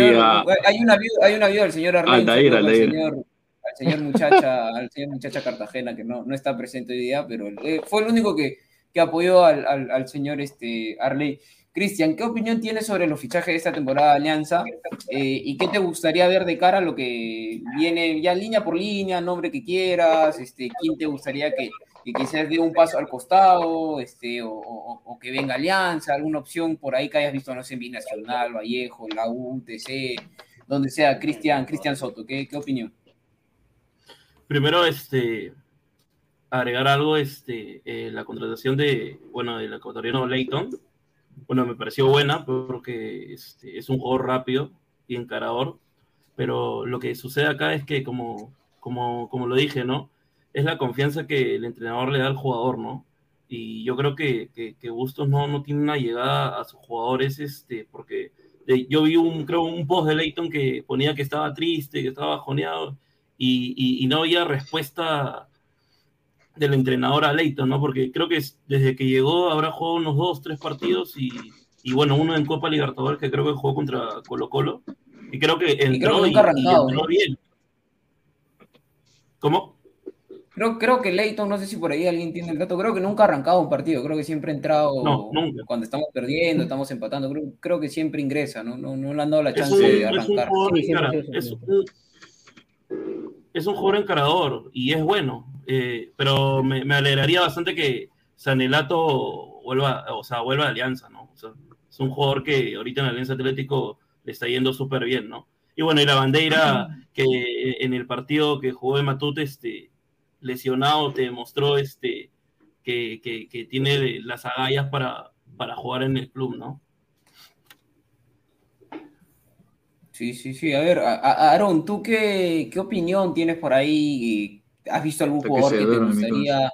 D: hay, una vida, hay una vida del señor Arley, al señor, al señor muchacha, *laughs* al señor muchacha Cartagena, que no, no está presente hoy día, pero eh, fue el único que, que apoyó al, al, al, señor este, Arley. Cristian, ¿qué opinión tienes sobre los fichajes de esta temporada de Alianza? Eh, ¿Y qué te gustaría ver de cara a lo que viene ya línea por línea, nombre que quieras? Este, ¿Quién te gustaría que, que quizás dé un paso al costado? Este, o, que venga Alianza, alguna opción por ahí que hayas visto, no sé, en Binacional, Vallejo, la UTC, donde sea, Cristian, Cristian Soto, ¿qué, ¿qué opinión?
G: Primero, este, agregar algo, este, eh, la contratación de, bueno, del ecuatoriano Leighton, bueno, me pareció buena porque este, es un jugador rápido y encarador, pero lo que sucede acá es que, como, como, como lo dije, ¿no? Es la confianza que el entrenador le da al jugador, ¿no? Y yo creo que, que, que Bustos no, no tiene una llegada a sus jugadores, este, porque yo vi un, creo, un post de Leighton que ponía que estaba triste, que estaba bajoneado, y, y no había respuesta del entrenador a Leighton, ¿no? Porque creo que desde que llegó habrá jugado unos dos, tres partidos y, y bueno, uno en Copa Libertadores que creo que jugó contra Colo Colo. Y creo que entró, y, creo que y, y entró bien. ¿Cómo?
D: Creo, creo que Leighton, no sé si por ahí alguien tiene el dato, creo que nunca ha arrancado un partido, creo que siempre ha entrado
G: no, nunca.
D: cuando estamos perdiendo, estamos empatando, creo, creo, que siempre ingresa, ¿no? No, no le han dado la chance un, de arrancar.
G: Es un, sí, es un jugador encarador y es bueno, eh, pero me, me, alegraría bastante que Sanelato vuelva, o sea, vuelva a Alianza, ¿no? O sea, es un jugador que ahorita en Alianza Atlético le está yendo súper bien, ¿no? Y bueno, y la bandera que en el partido que jugó de Matute, este, lesionado, te demostró este, que, que, que tiene las agallas para, para jugar en el club, ¿no?
D: Sí, sí, sí. A ver, Aaron, ¿tú qué, qué opinión tienes por ahí? ¿Has visto algún jugador que, que te gustaría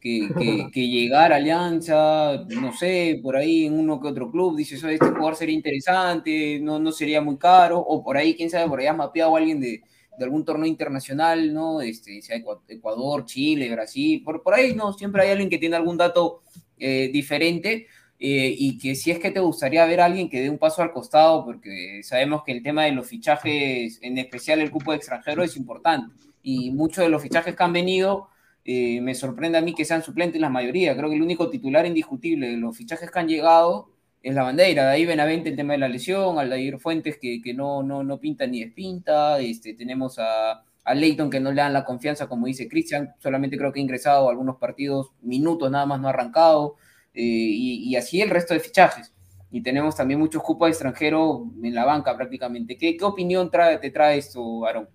D: que, que, que, llegara a Alianza? No sé, por ahí en uno que otro club, dices, este jugador sería interesante, no, no sería muy caro, o por ahí, quién sabe, por ahí has mapeado a alguien de, de algún torneo internacional, ¿no? Este, sea Ecuador, Chile, Brasil, por, por ahí, ¿no? Siempre hay alguien que tiene algún dato eh, diferente. Eh, y que si es que te gustaría ver a alguien que dé un paso al costado, porque sabemos que el tema de los fichajes, en especial el cupo de extranjero, es importante. Y muchos de los fichajes que han venido, eh, me sorprende a mí que sean suplentes la mayoría. Creo que el único titular indiscutible de los fichajes que han llegado es la bandera. De ahí Benavente el tema de la lesión, Aldair Fuentes que, que no, no, no pinta ni despinta, este, tenemos a, a Leighton que no le dan la confianza, como dice Cristian, solamente creo que ha ingresado a algunos partidos, minutos nada más no ha arrancado. Eh, y, y, así el resto de fichajes. Y tenemos también muchos cupos de extranjero en la banca prácticamente. ¿Qué, qué opinión trae, te trae esto, Aaron?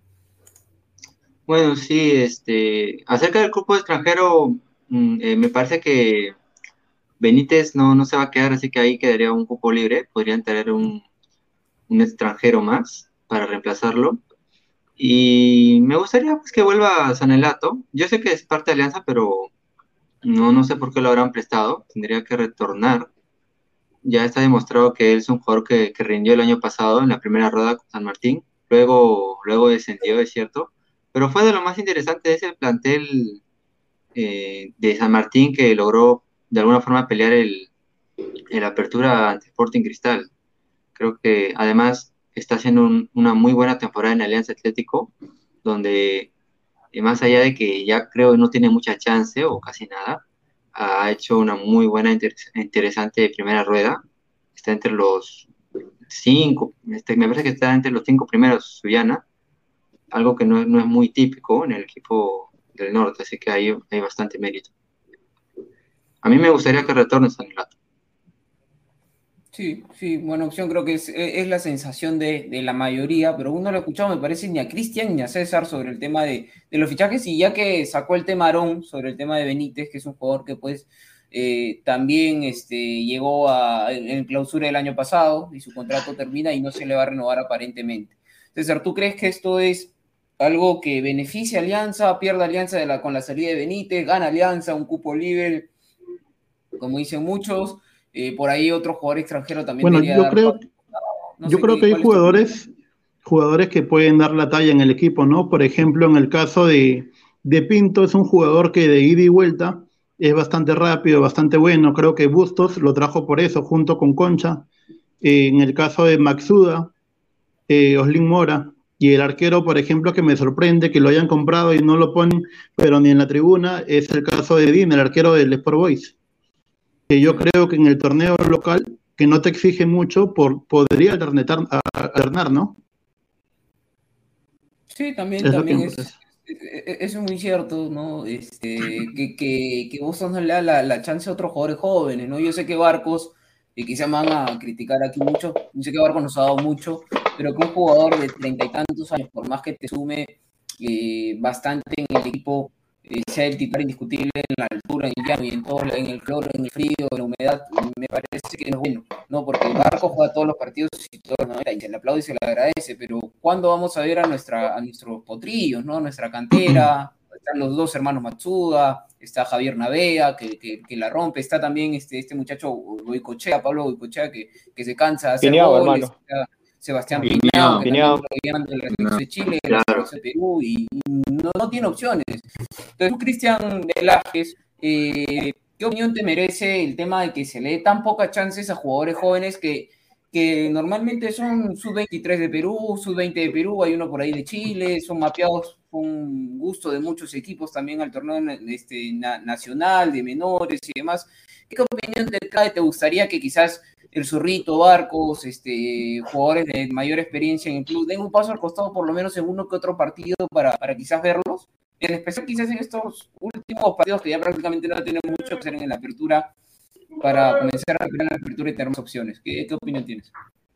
K: Bueno, sí, este, acerca del de extranjero, mm, eh, me parece que Benítez no, no se va a quedar, así que ahí quedaría un cupo libre. Podrían tener un, un extranjero más para reemplazarlo. Y me gustaría pues, que vuelva Sanelato. Yo sé que es parte de Alianza, pero no, no sé por qué lo habrán prestado. Tendría que retornar. Ya está demostrado que él es un jugador que, que rindió el año pasado en la primera rueda con San Martín. Luego, luego descendió, es cierto. Pero fue de lo más interesante ese plantel eh, de San Martín que logró de alguna forma pelear el, el apertura ante Sporting Cristal. Creo que además está haciendo un, una muy buena temporada en Alianza Atlético, donde y más allá de que ya creo no tiene mucha chance o casi nada, ha hecho una muy buena, inter interesante primera rueda. Está entre los cinco, este, me parece que está entre los cinco primeros Suyana, algo que no, no, es muy típico en el equipo del norte, así que ahí hay bastante mérito. A mí me gustaría que retorne San Lato.
D: Sí, sí, buena opción, creo que es, es la sensación de, de, la mayoría, pero uno lo ha escuchado, me parece, ni a Cristian ni a César sobre el tema de, de, los fichajes, y ya que sacó el tema Arón sobre el tema de Benítez, que es un jugador que pues eh, también este, llegó a, en clausura del año pasado y su contrato termina y no se le va a renovar aparentemente. César, ¿tú crees que esto es algo que beneficia a Alianza, pierde Alianza de la, con la salida de Benítez, gana Alianza, un cupo libre, como dicen muchos? Eh, por ahí otro jugador extranjero también.
F: Bueno, yo creo, no yo creo que hay jugadores, jugadores que pueden dar la talla en el equipo, ¿no? Por ejemplo, en el caso de, de Pinto, es un jugador que de ida y vuelta es bastante rápido, bastante bueno. Creo que Bustos lo trajo por eso, junto con Concha. Eh, en el caso de Maxuda, eh, Oslin Mora, y el arquero, por ejemplo, que me sorprende que lo hayan comprado y no lo ponen, pero ni en la tribuna, es el caso de Dean, el arquero del Sport Boys. Que yo creo que en el torneo local, que no te exige mucho, por, podría alternar, alternar ¿no?
D: Sí, también,
F: Es
D: también es, es- eso es muy cierto, ¿no? Este, que, que, no le da la, la chance a otros jugadores jóvenes, ¿no? Yo sé que Barcos, y quizá me van a criticar aquí mucho, yo sé que Barcos nos ha dado mucho, pero que un jugador de treinta y tantos años, por más que te sume eh, bastante en el equipo, eh, sea el titular indiscutible en la altura, en el llano y en todo, en el calor, en el frío, en la humedad, me parece que no es bueno, ¿no? Porque Barcos juega todos los partidos y todos los 90 y se le aplaude y se le agradece, pero ¿cuándo vamos a ver a, nuestra, a nuestros potrillos, ¿no? Nuestra cantera, están los dos hermanos Matsuda, está Javier Navea, que, que, que la rompe, está también este, este muchacho Goicochea, Pablo Goicochea, que, que se cansa de hacer
I: Pineado,
D: goles,
I: hermano.
D: está Sebastián.
I: Pineado,
D: que también lo de la selección de Chile, de la selección de Perú, y no, no tiene opciones. Entonces, Cristian Velázquez, eh, ¿qué opinión te merece el tema de que se le dé tan pocas chances a jugadores jóvenes que, que normalmente son sub-23 de Perú, sub-20 de Perú, hay uno por ahí de Chile, son mapeados con gusto de muchos equipos también al torneo este, na- nacional, de menores y demás. ¿Qué opinión te trae? ¿Te gustaría que quizás el Zurrito, Barcos, este, jugadores de mayor experiencia en el club den un paso al costado por lo menos en uno que otro partido para, para quizás verlos? En especial quizás en estos últimos partidos que ya prácticamente no tenemos mucho que hacer en la apertura para comenzar a recuperar la apertura y tener más opciones. ¿Qué, qué opinión tienes?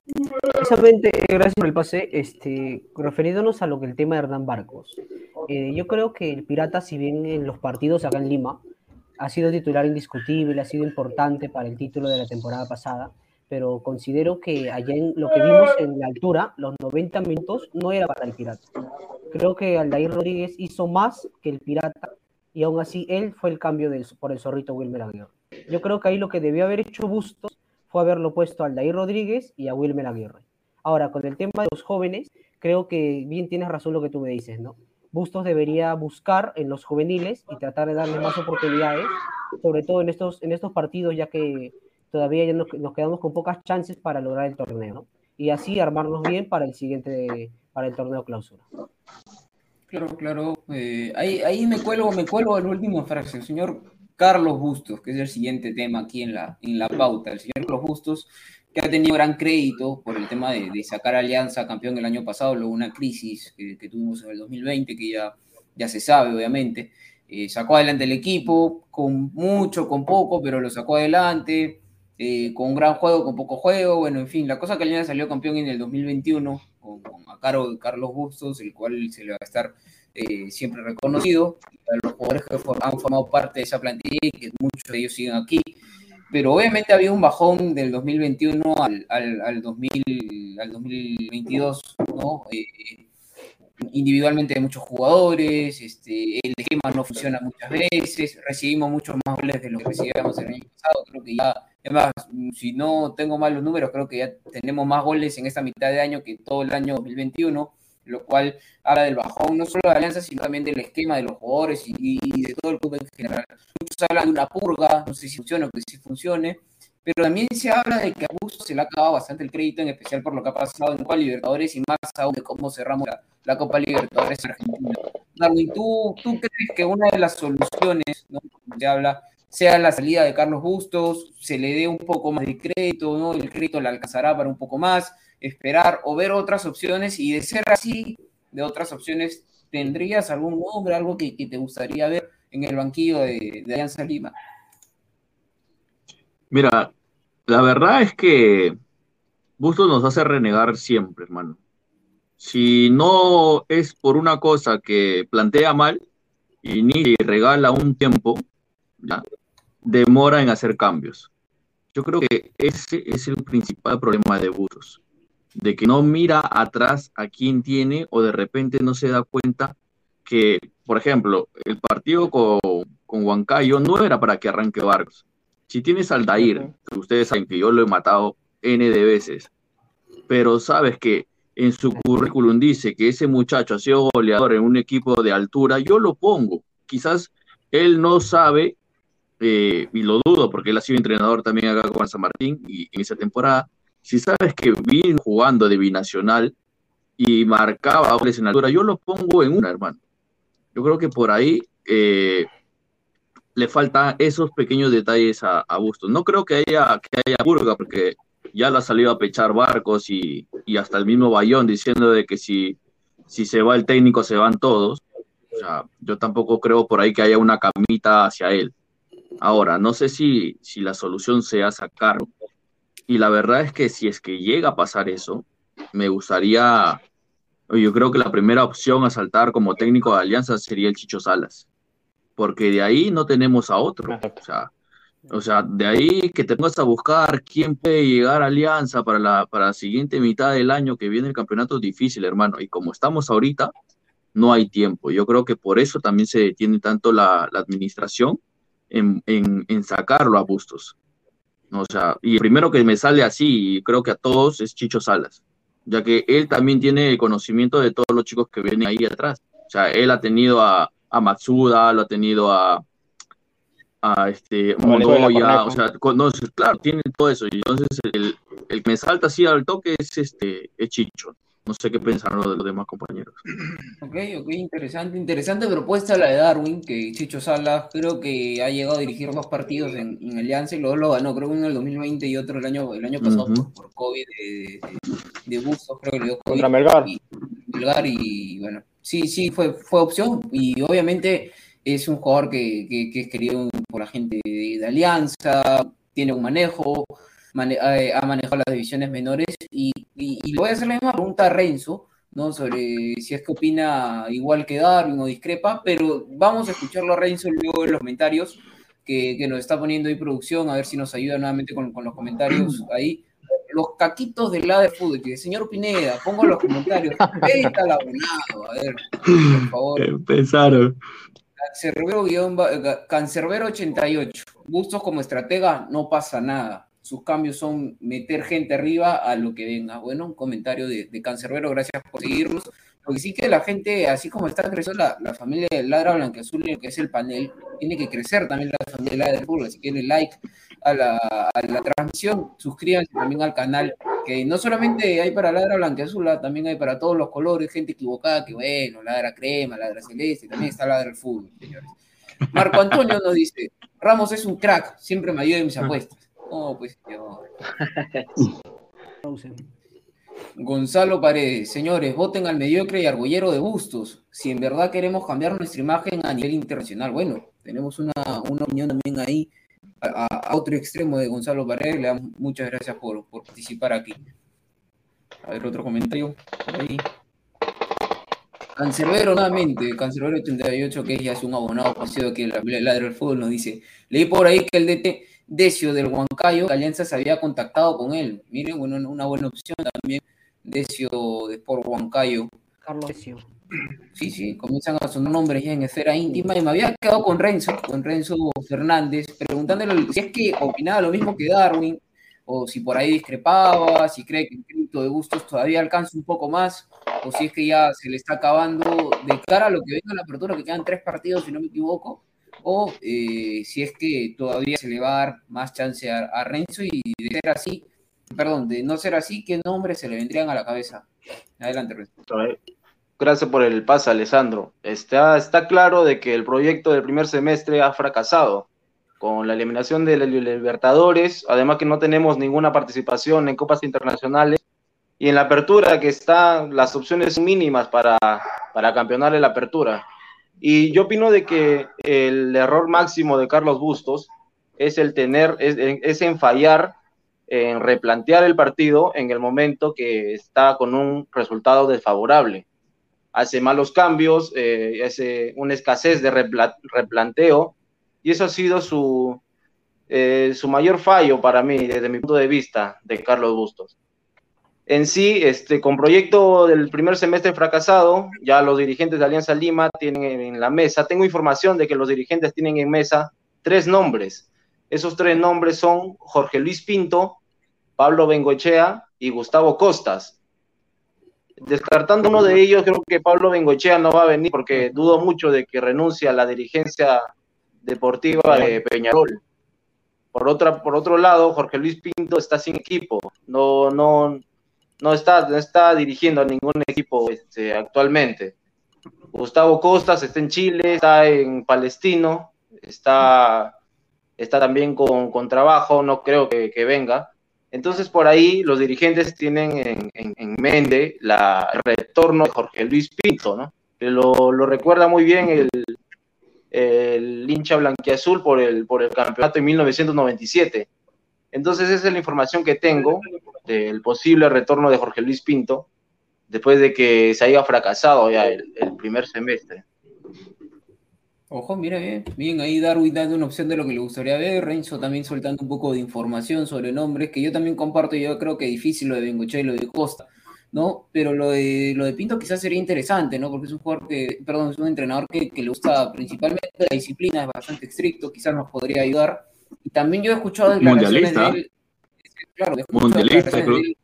J: Precisamente, gracias por el pase. Este, referiéndonos a lo que el tema de Hernán Barcos. eh, yo creo que el Pirata, si bien en los partidos acá en Lima, ha sido titular indiscutible, ha sido importante para el título de la temporada pasada, pero considero que allá en lo que vimos en la altura, los 90 minutos, no era para el Pirata. Creo que Aldair Rodríguez hizo más que el Pirata y aún así él fue el cambio por el zorrito Wilmer Aguirre. Yo creo que ahí lo que debió haber hecho Bustos fue haberlo puesto a Aldair Rodríguez y a Wilmer Aguirre. Ahora, con el tema de los jóvenes, creo que bien tienes razón lo que tú me dices, ¿no? Bustos debería buscar en los juveniles y tratar de darles más oportunidades, sobre todo en estos, en estos partidos, ya que todavía ya nos, quedamos con pocas chances para lograr el torneo, ¿no? Y así armarnos bien para el siguiente, para el torneo clausura.
D: Claro, claro. eh, ahí, ahí me cuelgo, me cuelgo en la última frase. Señor Carlos Bustos, que es el siguiente tema aquí en la, en la pauta. El señor Carlos Bustos, que ha tenido gran crédito por el tema de, sacar Alianza campeón el año pasado, luego una crisis que, tuvimos en el 2020, que ya, ya se sabe, obviamente. Eh, sacó adelante el equipo, con mucho, con poco, pero lo sacó adelante. eh, con un gran juego, con poco juego, bueno, en fin, la cosa que Alianza salió campeón en el 2021 con, con a cargo de Carlos Bustos, el cual se le va a estar eh, siempre reconocido, a los jugadores que for- han formado parte de esa plantilla y que muchos de ellos siguen aquí. Pero obviamente había un bajón del 2021 al, al, al, 2000, al 2022, ¿no? Eh, individualmente de muchos jugadores, este, el esquema no funciona muchas veces, recibimos muchos más goles de los que recibíamos el año pasado, creo que ya, además, si no tengo mal los números, creo que ya tenemos más goles en esta mitad de año que todo el año 2021, lo cual habla del bajón no solo de Alianza, sino también del esquema de los jugadores y, y de todo el club en general. Muchos hablan de una purga, no sé si funciona o que sí funcione, pero también se habla de que a Augusto se le ha acabado bastante el crédito, en especial por lo que ha pasado en Copa Libertadores y más aún de cómo cerramos la, la Copa Libertadores en Argentina. Darwin, ¿tú, ¿tú crees que una de las soluciones, ¿no? se habla, sea la salida de Carlos Bustos, se le dé un poco más de crédito, ¿no? el crédito le alcanzará para un poco más, esperar o ver otras opciones y de ser así, de otras opciones, ¿tendrías algún nombre, algo que, que te gustaría ver en el banquillo de, de Alianza Lima?
E: Mira, la verdad es que Bustos nos hace renegar siempre, hermano. Si no es por una cosa que plantea mal y ni regala un tiempo, demora en hacer cambios. Yo creo que ese es el principal problema de Bustos, de que no mira atrás a quién tiene o de repente no se da cuenta que, por ejemplo, el partido con, con Huancayo no era para que arranque Vargas. Si tienes al Dair, que ustedes saben que yo lo he matado N de veces, pero sabes que en su currículum dice que ese muchacho ha sido goleador en un equipo de altura, yo lo pongo. Quizás él no sabe, eh, y lo dudo porque él ha sido entrenador también acá con San Martín y en esa temporada, si sabes que vino jugando de binacional y marcaba goles en altura, yo lo pongo en una, hermano. Yo creo que por ahí eh, le faltan esos pequeños detalles a, a Bustos. No creo que haya, que haya purga, porque ya lo ha salido a pechar barcos y, y, hasta el mismo Bayón diciendo de que si, si se va el técnico se van todos. O sea, yo tampoco creo por ahí que haya una camita hacia él. Ahora, no sé si, si la solución sea sacarlo. Y la verdad es que si es que llega a pasar eso, me gustaría, yo creo que la primera opción a saltar como técnico de Alianza sería el Chicho Salas, porque de ahí no tenemos a otro. O sea, o sea, de ahí que te pongas a buscar quién puede llegar a Alianza para la, para la siguiente mitad del año que viene el campeonato es difícil, hermano. Y como estamos ahorita, no hay tiempo. Yo creo que por eso también se detiene tanto la, la administración en, en, en, sacarlo a Bustos. O sea, y el primero que me sale así, y creo que a todos, es Chicho Salas, ya que él también tiene el conocimiento de todos los chicos que vienen ahí atrás. O sea, él ha tenido a, a Matsuda, lo ha tenido a, a este Montoya, o sea, conoce, claro, tiene todo eso. Y entonces el, el, que me salta así al toque es este es Chicho. No sé qué pensaron de los demás compañeros.
D: Ok, ok, interesante, interesante propuesta la de Darwin, que Chicho Salas creo que ha llegado a dirigir dos partidos en, en Alianza y luego lo ganó, creo que uno en el 2020 y otro el año, el año pasado uh -huh. por, por, COVID de, de, de Bustos, creo que le dio COVID.
I: Contra Melgar.
D: Y, Melgar y bueno, sí, sí, fue, fue opción y obviamente es un jugador que, que, que es querido por la gente de, de Alianza, tiene un manejo, mane ha manejado las divisiones menores y, y, y, le voy a hacer la misma pregunta a Renzo, ¿no? Sobre si es que opina igual que Darwin o discrepa, pero vamos a escucharlo a Renzo luego en los comentarios que, que nos está poniendo ahí producción, a ver si nos ayuda nuevamente con, con los comentarios *clears throat* ahí. Los caquitos del lado de fútbol, que señor Pineda, pongo en los comentarios, está la a ver, por favor. *clears throat*
E: Empezaron.
D: Cancerbero, Cancerbero 88. Gustos como estratega, no pasa nada. Sus cambios son meter gente arriba a lo que venga. Bueno, un comentario de, de Cancerbero, gracias por seguirnos. Porque sí que la gente, así como está creciendo la, la familia de Ladra Blanqueazul, que es el panel, tiene que crecer también la familia de Ladra Fútbol. Así que denle like a la, a la transmisión, suscríbanse también al canal, que no solamente hay para Ladra Blanqueazul, también hay para todos los colores, gente equivocada, que bueno, Ladra Crema, Ladra Celeste, también está Ladra el Fútbol, señores. Marco Antonio nos dice, Ramos es un crack, siempre me ayuda en mis apuestas. Oh, pues señor. Gonzalo Paredes, señores, voten al mediocre y argollero de Bustos. Si en verdad queremos cambiar nuestra imagen a nivel internacional, bueno, tenemos una, una opinión también ahí a, a, otro extremo de Gonzalo Paredes. Le damos muchas gracias por, por participar aquí. A ver, otro comentario por ahí. Cancerbero nuevamente, Cancerbero 88, que ya es un abonado paseo que la ladra del fútbol nos dice. Leí por ahí que el DT Decio del Huancayo, que Alianza se había contactado con él. Miren, bueno, una buena opción también Decio de Sport Huancayo.
J: Carlos Decio.
D: Sí, sí, comienzan a sonar nombres ya en esfera íntima y me había quedado con Renzo, con Renzo Fernández, preguntándole si es que opinaba lo mismo que Darwin, o si por ahí discrepaba, si cree que el crédito de gustos todavía alcanza un poco más, o si es que ya se le está acabando de cara a lo que venga en la apertura, que quedan tres partidos, si no me equivoco, o eh, si es que todavía se le va a dar más chance a, a Renzo y de ser así, perdón, de no ser así, ¿qué nombres se le vendrían a la cabeza? Adelante, Renzo.
H: Gracias por el pase, Alessandro. Está, está claro de que el proyecto del primer semestre ha fracasado con la eliminación de los Libertadores, además que no tenemos ninguna participación en copas internacionales, y en la apertura que está, las opciones mínimas para, para campeonar en la apertura. Y yo opino de que el error máximo de Carlos Bustos es el tener, es, es en fallar, en replantear el partido en el momento que está con un resultado desfavorable. Hace malos cambios, eh, hace una escasez de repla replanteo, y eso ha sido su, eh, su mayor fallo para mí, desde mi punto de vista, de Carlos Bustos. En sí, este, con proyecto del primer semestre fracasado, ya los dirigentes de Alianza Lima tienen en la mesa, tengo información de que los dirigentes tienen en mesa tres nombres. Esos tres nombres son Jorge Luis Pinto, Pablo Bengochea y Gustavo Costas. descartando uno de ellos, creo que Pablo Bengochea no va a venir porque dudo mucho de que renuncie a la dirigencia deportiva de Peñarol. Por, otra, por otro lado, Jorge Luis Pinto está sin equipo, no, no, no, está, no está dirigiendo a ningún equipo este, actualmente. Gustavo Costas está en Chile, está en Palestino, está, está también con, con trabajo, no creo que, que venga. Entonces, por ahí los dirigentes tienen en, en, en mente la, el retorno de Jorge Luis Pinto, ¿no? Que lo, lo recuerda muy bien el, el hincha blanquiazul por el, por el campeonato en 1997. Entonces, esa es la información que tengo del posible retorno de Jorge Luis Pinto después de que se haya fracasado ya el, primer semestre.
D: Ojo, mira bien, bien ahí Darwin dando una opción de lo que le gustaría ver, Renzo también soltando un poco de información sobre nombres, que yo también comparto, yo creo que difícil lo de Bengoche y lo de Costa, ¿no? Pero lo de, lo de Pinto quizás sería interesante, ¿no? Porque es un jugador que, perdón, es un entrenador que, que le gusta principalmente la disciplina, es bastante estricto, quizás nos podría ayudar. Y también yo he escuchado declaraciones de él, claro,
E: Mundialista,
D: declaraciones
E: creo.
D: de él,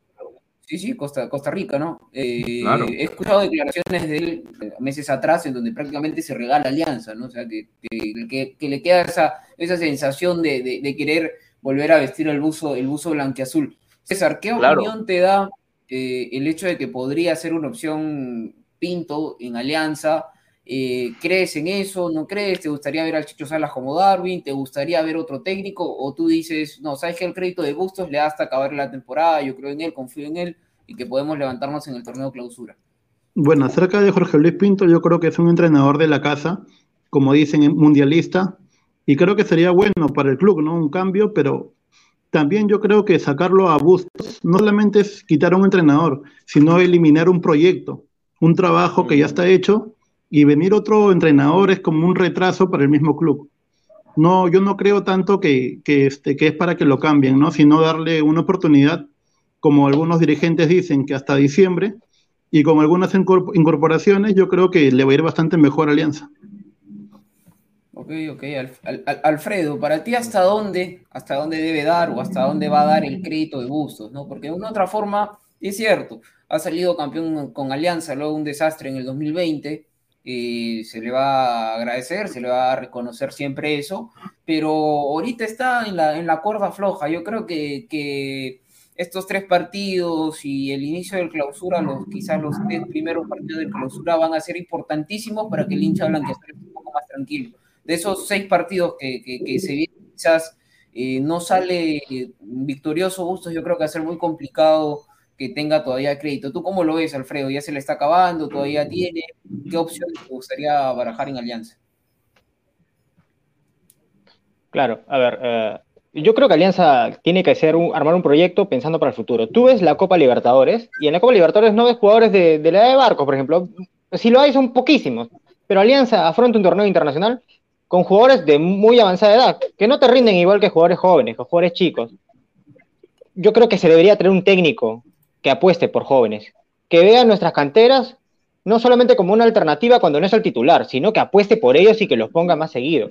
D: Sí, sí, Costa, Costa Rica, ¿no? Eh,
E: Claro.
D: He escuchado declaraciones de él eh, meses atrás en donde prácticamente se regala alianza, ¿no? O sea, que, que, le queda esa, esa sensación de, de- de querer volver a vestir el buzo, el buzo blanquiazul. César, ¿qué
H: Claro.
D: opinión te da eh, el hecho de que podría ser una opción Pinto en alianza? Eh, ¿Crees en eso? ¿No crees? ¿Te gustaría ver al Chicho Salas como Darwin? ¿Te gustaría ver otro técnico? ¿O tú dices, no, sabes que el crédito de Bustos le da hasta acabar la temporada? Yo creo en él, confío en él y que podemos levantarnos en el torneo clausura.
F: Bueno, acerca de Jorge Luis Pinto, yo creo que es un entrenador de la casa, como dicen, mundialista, y creo que sería bueno para el club, ¿no? Un cambio, pero también yo creo que sacarlo a Bustos no solamente es quitar a un entrenador, sino eliminar un proyecto, un trabajo que ya está hecho, y venir otro entrenador es como un retraso para el mismo club. No, yo no creo tanto que, este, que es para que lo cambien, ¿no? Sino darle una oportunidad, como algunos dirigentes dicen, que hasta diciembre, y con algunas incorpor- incorporaciones yo creo que le va a ir bastante mejor a Alianza.
D: Ok, ok. Al- Al- Al- Alfredo, para ti, ¿hasta dónde, ¿hasta dónde debe dar o hasta dónde va a dar el crédito de Bustos? ¿no? Porque de una otra forma, es cierto, ha salido campeón con Alianza, luego un desastre en el 2020, y se le va a agradecer, se le va a reconocer siempre eso, pero ahorita está en la, en la cuerda floja. Yo creo que, que estos tres partidos y el inicio del clausura, los, quizás los tres primeros partidos del clausura van a ser importantísimos para que el hincha blanqueazul esté un poco más tranquilo. De esos seis partidos que, que, que se vienen, quizás eh, no sale eh, victorioso Bustos, yo creo que va a ser muy complicado que tenga todavía crédito. ¿Tú cómo lo ves, Alfredo? ¿Ya se le está acabando? ¿Todavía tiene? ¿Qué opciones te gustaría barajar en Alianza?
I: Claro, a ver, eh, yo creo que Alianza tiene que hacer un- armar un proyecto pensando para el futuro. Tú ves la Copa Libertadores y en la Copa Libertadores no ves jugadores de, de la edad de Barcos, por ejemplo. Si lo hay son poquísimos, pero Alianza afronta un torneo internacional con jugadores de muy avanzada edad, que no te rinden igual que jugadores jóvenes, que jugadores chicos. Yo creo que se debería tener un técnico que apueste por jóvenes, que vea nuestras canteras no solamente como una alternativa cuando no es el titular, sino que apueste por ellos y que los ponga más seguido.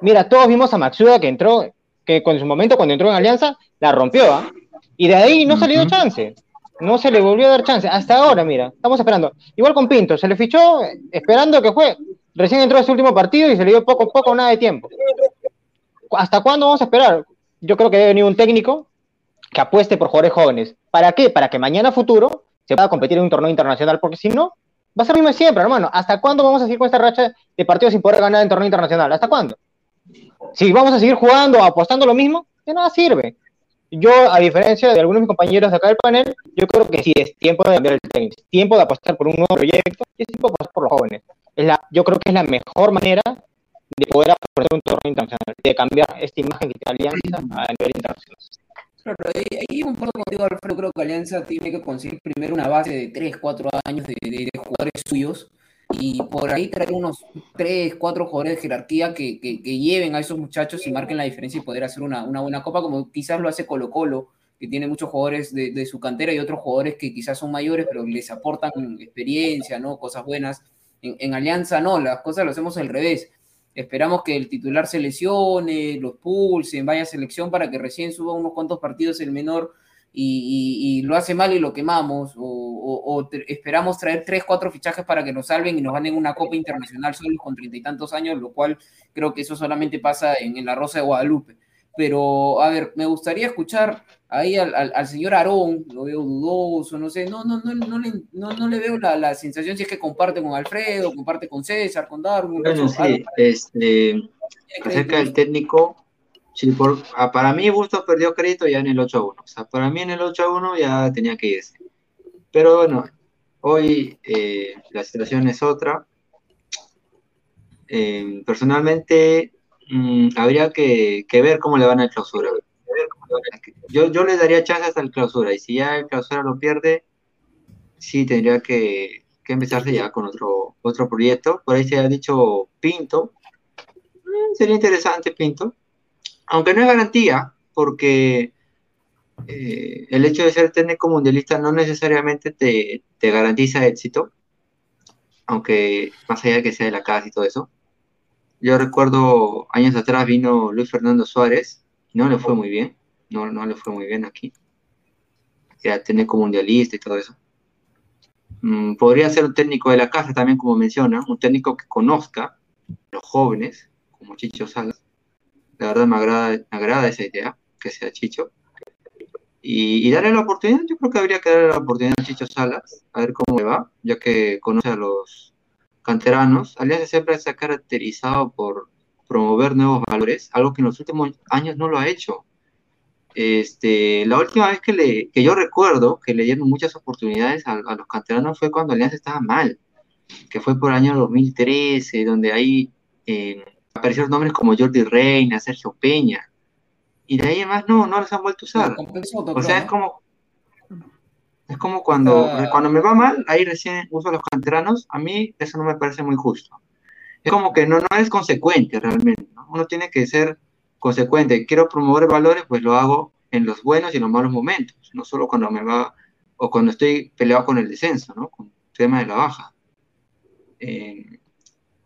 I: Mira, todos vimos a Maxuda que entró, que con su momento cuando entró en Alianza, la rompió, ¿ah? Y de ahí no se le dio chance. No se le volvió a dar chance. Hasta ahora, mira, estamos esperando. Igual con Pinto, se le fichó esperando que juegue. Recién entró ese último partido y se le dio poco, poco, nada de tiempo. ¿Hasta cuándo vamos a esperar? Yo creo que debe venir un técnico que apueste por jugadores jóvenes. ¿Para qué? Para que mañana futuro se pueda competir en un torneo internacional, porque si no, va a ser lo mismo siempre, hermano. ¿Hasta cuándo vamos a seguir con esta racha de partidos sin poder ganar en torneo internacional? ¿Hasta cuándo? Si vamos a seguir jugando apostando lo mismo, de nada sirve. Yo, a diferencia de algunos de mis compañeros de acá del panel, yo creo que sí es tiempo de cambiar el es tiempo de apostar por un nuevo proyecto y es tiempo de apostar por los jóvenes. Es la, yo creo que es la mejor manera de poder afrontar un torneo internacional, de cambiar esta imagen que tiene Alianza a nivel internacional.
D: Claro, un poco contigo, Alfredo, creo que Alianza tiene que conseguir primero una base de 3, 4 años de, jugadores suyos y por ahí traer unos 3, 4 jugadores de jerarquía que, que- lleven a esos muchachos y marquen la diferencia y poder hacer una, una buena copa, como quizás lo hace Colo Colo, que tiene muchos jugadores de, de su cantera y otros jugadores que quizás son mayores, pero les aportan experiencia, ¿no? Cosas buenas. En, Alianza no, las cosas lo hacemos al revés. Esperamos que el titular se lesione, los pulsen, vaya a selección para que recién suba unos cuantos partidos el menor y, lo hace mal y lo quemamos, o, esperamos traer tres, cuatro fichajes para que nos salven y nos ganen una Copa Internacional solos con treinta y tantos años, lo cual creo que eso solamente pasa en, en la Rosa de Guadalupe. Pero, a ver, me gustaría escuchar ahí al, al- al señor Aarón, lo veo dudoso, no sé, no, no, no, no, le, no, no le veo la, la sensación si es que comparte con Alfredo, comparte con César, con Darwin.
K: Bueno, sí, este, acerca del técnico, sí, por, ah, para mí Bustos perdió crédito ya en el 8 a 1. O sea, para mí en el 8 a 1 ya tenía que irse. Pero bueno, hoy eh, la situación es otra. Eh, personalmente, mm, habría que, que ver cómo le van al clausura. Yo, yo le daría chances al clausura y si ya el clausura lo pierde, sí tendría que, que empezarse ya con otro, otro proyecto. Por ahí se ha dicho Pinto. Mm, Sería interesante Pinto. Aunque no es garantía, porque eh, el hecho de ser técnico mundialista no necesariamente te, te garantiza éxito. Aunque más allá de que sea de la casa y todo eso. Yo recuerdo años atrás vino Luis Fernando Suárez, no le fue muy bien, no, no le fue muy bien aquí. Era técnico mundialista y todo eso. Mm, podría ser un técnico de la casa también, como menciona, un técnico que conozca a los jóvenes, como Chicho Salas. La verdad me agrada, me agrada esa idea, que sea Chicho. Y, y darle la oportunidad, yo creo que habría que darle la oportunidad a Chicho Salas, a ver cómo le va, ya que conoce a los canteranos. Alianza siempre se ha caracterizado por promover nuevos valores, algo que en los últimos años no lo ha hecho. Este, la última vez que, le, que yo recuerdo que le dieron muchas oportunidades a, a los canteranos fue cuando Alianza estaba mal, que fue por el año 2013, donde ahí eh, aparecieron nombres como Jordi Reina, Sergio Peña, y de ahí en más no, no los han vuelto a usar. O sea, es como, es como cuando, cuando me va mal, ahí recién uso a los canteranos, a mí eso no me parece muy justo. Es como que no, no es consecuente realmente, ¿no? Uno tiene que ser consecuente. Quiero promover valores, pues lo hago en los buenos y en los malos momentos, no solo cuando me va, o cuando estoy peleado con el descenso, ¿no? Con el tema de la baja. Eh,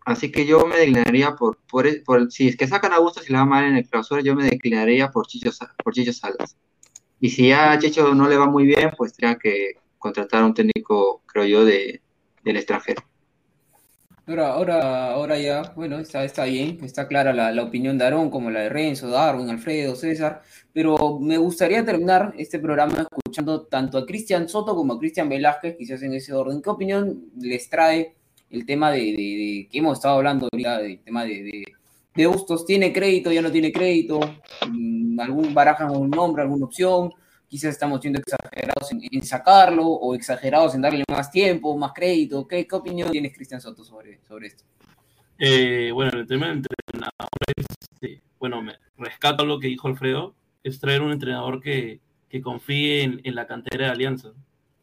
K: así que yo me declinaría por, por, por- si es que sacan a gusto si le va mal en el clausura, yo me declinaría por Chicho, por Chicho Salas. Y si ya a Chicho no le va muy bien, pues tendría que contratar a un técnico, creo yo, de, del extranjero.
D: Ahora, ahora, ahora ya, bueno, está, está bien, está clara la, la opinión de Aarón, como la de Renzo, Darwin, Alfredo, César, pero me gustaría terminar este programa escuchando tanto a Cristian Soto como a Cristian Velázquez, quizás en ese orden. ¿Qué opinión les trae el tema de, de- que hemos estado hablando ahorita, del tema de, de, Bustos? ¿Tiene crédito, ya no tiene crédito? Mm, ¿Algún barajan un nombre, alguna opción? Quizás estamos siendo exagerados en, sacarlo o exagerados en darle más tiempo, más crédito. ¿Qué, opinión tienes, Cristian Soto, sobre, sobre esto?
G: Eh, bueno, en el tema de entrenadores, este, bueno, me rescato lo que dijo Alfredo, es traer un entrenador que, que confíe en, la cantera de Alianza.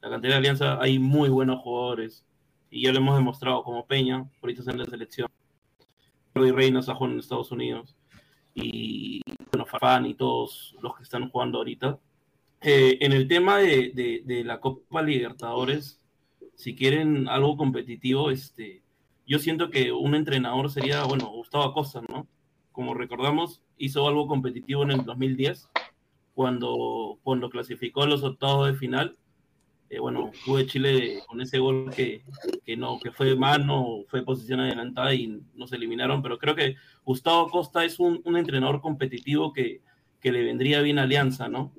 G: La cantera de Alianza hay muy buenos jugadores y ya lo hemos demostrado como Peña, ahorita está en la selección. Jordi Reina jugando en Estados Unidos y bueno, Farfán y todos los que están jugando ahorita. Eh, en el tema de, de- de la Copa Libertadores, si quieren algo competitivo, este, yo siento que un entrenador sería, bueno, Gustavo Acosta, ¿no? Como recordamos, hizo algo competitivo en el 2010, cuando, cuando clasificó a los octavos de final. Eh, bueno, fue Chile con ese gol que, que no, que fue mano, fue posición adelantada y nos eliminaron, pero creo que Gustavo Acosta es un, un entrenador competitivo que, que le vendría bien a Alianza, ¿no?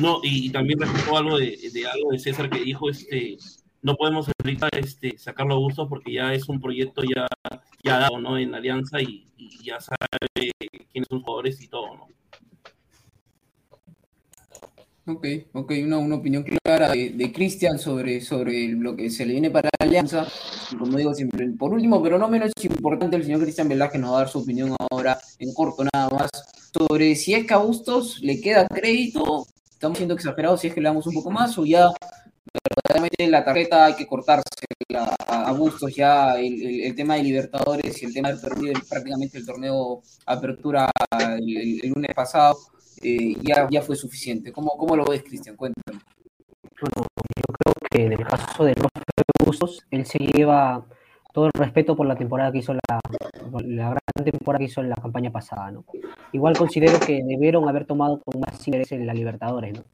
G: No, y, también respecto algo de, de algo de César que dijo, este, no podemos ahorita este, sacarlo a gusto porque ya es un proyecto ya, ya dado, ¿no? En Alianza y, y ya sabe quiénes son los jugadores y todo, ¿no?
D: Ok, ok, una, una opinión clara de, de Cristian sobre, sobre lo que se le viene para la Alianza. Y como digo siempre, por último, pero no menos importante, el señor Cristian Velázquez nos va a dar su opinión ahora, en corto nada más, sobre si es que a Bustos le queda crédito, estamos siendo exagerados, si es que le damos un poco más, o ya verdaderamente la tarjeta hay que cortársela a, a Bustos, ya el, el- tema de Libertadores y el tema de perdido prácticamente el torneo Apertura el lunes pasado, eh, ya, ya fue suficiente. ¿Cómo, cómo lo ves, Cristian? Cuéntame.
J: Bueno, yo creo que en el caso del profe Bustos, él se lleva todo el respeto por la temporada que hizo la, la gran temporada que hizo en la campaña pasada, ¿no? Igual considero que debieron haber tomado con más interés en la Libertadores, ¿no?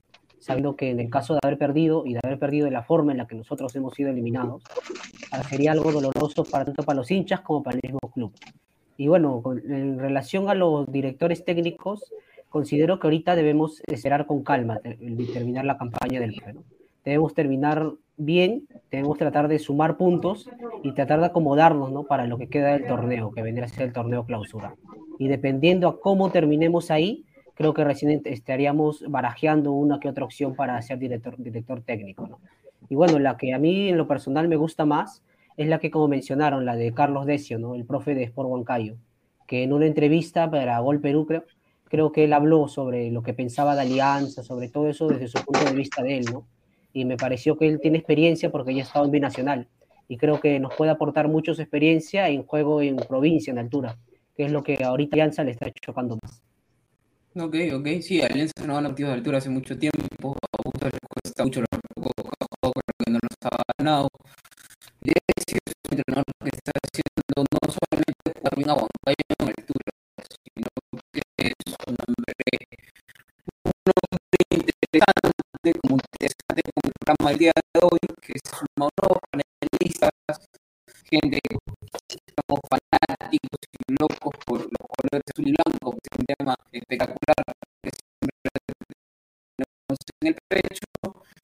J: sabiendo que en el caso de haber perdido y de haber perdido de la forma en la que nosotros hemos sido eliminados, sería algo doloroso para tanto para los hinchas como para el mismo club. Y bueno, en relación a los directores técnicos, considero que ahorita debemos esperar con calma terminar la campaña del club. Debemos terminar bien, debemos tratar de sumar puntos y tratar de acomodarnos ¿no? para lo que queda del torneo, que vendría a ser el torneo clausura. Y dependiendo a cómo terminemos ahí, creo que recién estaríamos barajeando una que otra opción para ser director, director técnico. ¿no? Y bueno, la que a mí en lo personal me gusta más es la que, como mencionaron, la de Carlos Decio, ¿no? el profe de Sport Huancayo, que en una entrevista para Gol Perú, creo, creo que él habló sobre lo que pensaba de Alianza, sobre todo eso desde su punto de vista de él, ¿no? Y me pareció que él tiene experiencia porque ya ha estado en Binacional y creo que nos puede aportar mucho su experiencia en juego en provincia, en altura, que es lo que ahorita Alianza le está chocando más.
D: Ok, ok, sí, Alianza no han obtenido de altura hace mucho tiempo, a Augusto les cuesta mucho los que no nos ha ganado. Y es un entrenador que está haciendo no solamente jugar bien a en altura, interesante, como como el programa del día de hoy, que se suma a nuevos panelistas, gente somos fanáticos y locos por los colores azul y blanco, que es un tema espectacular siempre en el pecho,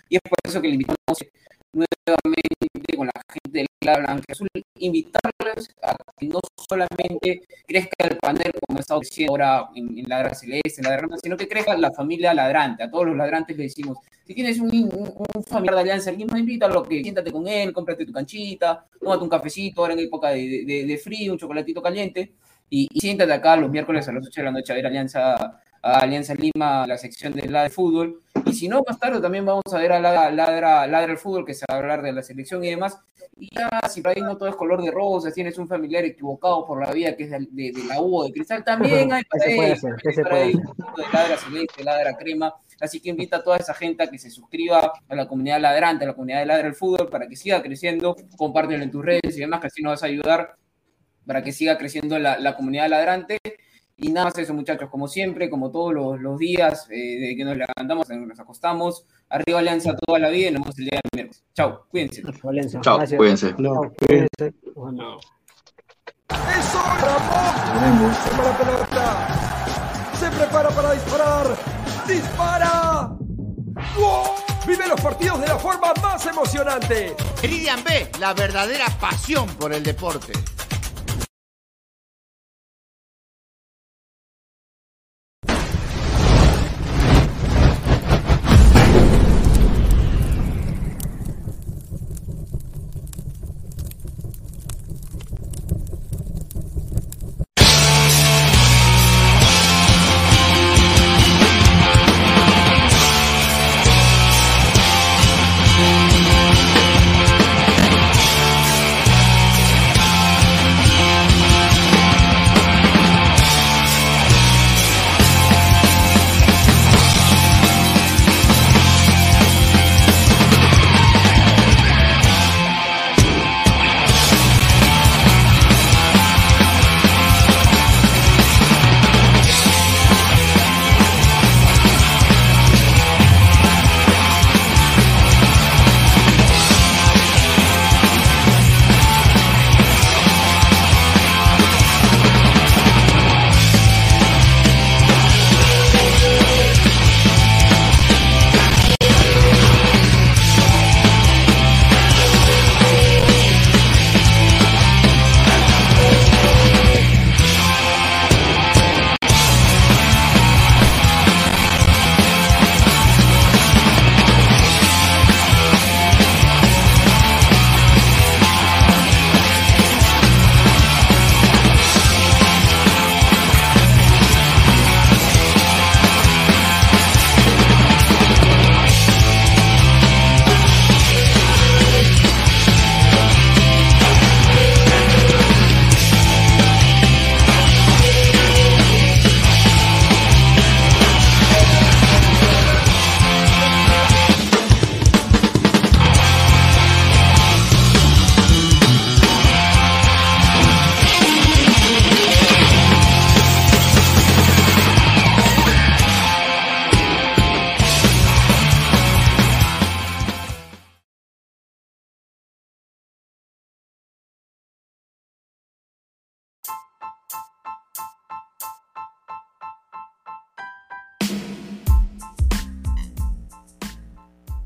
D: y es por eso que le invitamos nuevamente con la gente del Club Blanca Azul, invitarles a que no solamente crezca el panel como está diciendo ahora en, en Ladra Celeste, en la Ladrante, sino que crezca la familia ladrante. A todos los ladrantes le decimos, si tienes un, un, familiar de Alianza Lima, invítalo, que siéntate con él, cómprate tu canchita, tómate un cafecito ahora en época de, frío, un chocolatito caliente, y, y, siéntate acá los miércoles a las 8 de la noche a ver Alianza, a Alianza Lima, la sección de la de fútbol. Y si no, más tarde también vamos a ver a Ladra, Ladra, Ladra el Fútbol, que se va a hablar de la selección y demás. Y ya, si por ahí no todo es color de rosa, tienes un familiar equivocado por la vida que es de, de, de la U de cristal, también hay *laughs* para ahí, hay para ahí un poquito de Ladra Celeste, Ladra Crema. Así que invita a toda esa gente a que se suscriba a la comunidad ladrante, a la comunidad de Ladra el Fútbol, para que siga creciendo. Compártelo en tus redes y demás, que así nos vas a ayudar para que siga creciendo la, la comunidad ladrante. Y nada más eso, muchachos, como siempre, como todos los, los días, eh, que nos levantamos, nos acostamos, arriba Alianza toda la vida y nos vemos el día de miércoles. Chao, cuídense.
E: Chao, cuídense.
J: Chao, cuídense. Bueno.
B: ¡Eso, Ramón! ¡Se la pelota! ¡Se prepara para disparar! ¡Dispara! ¡Wow! Vive los partidos de la forma más emocionante.
C: Meridian B, la verdadera pasión por el deporte.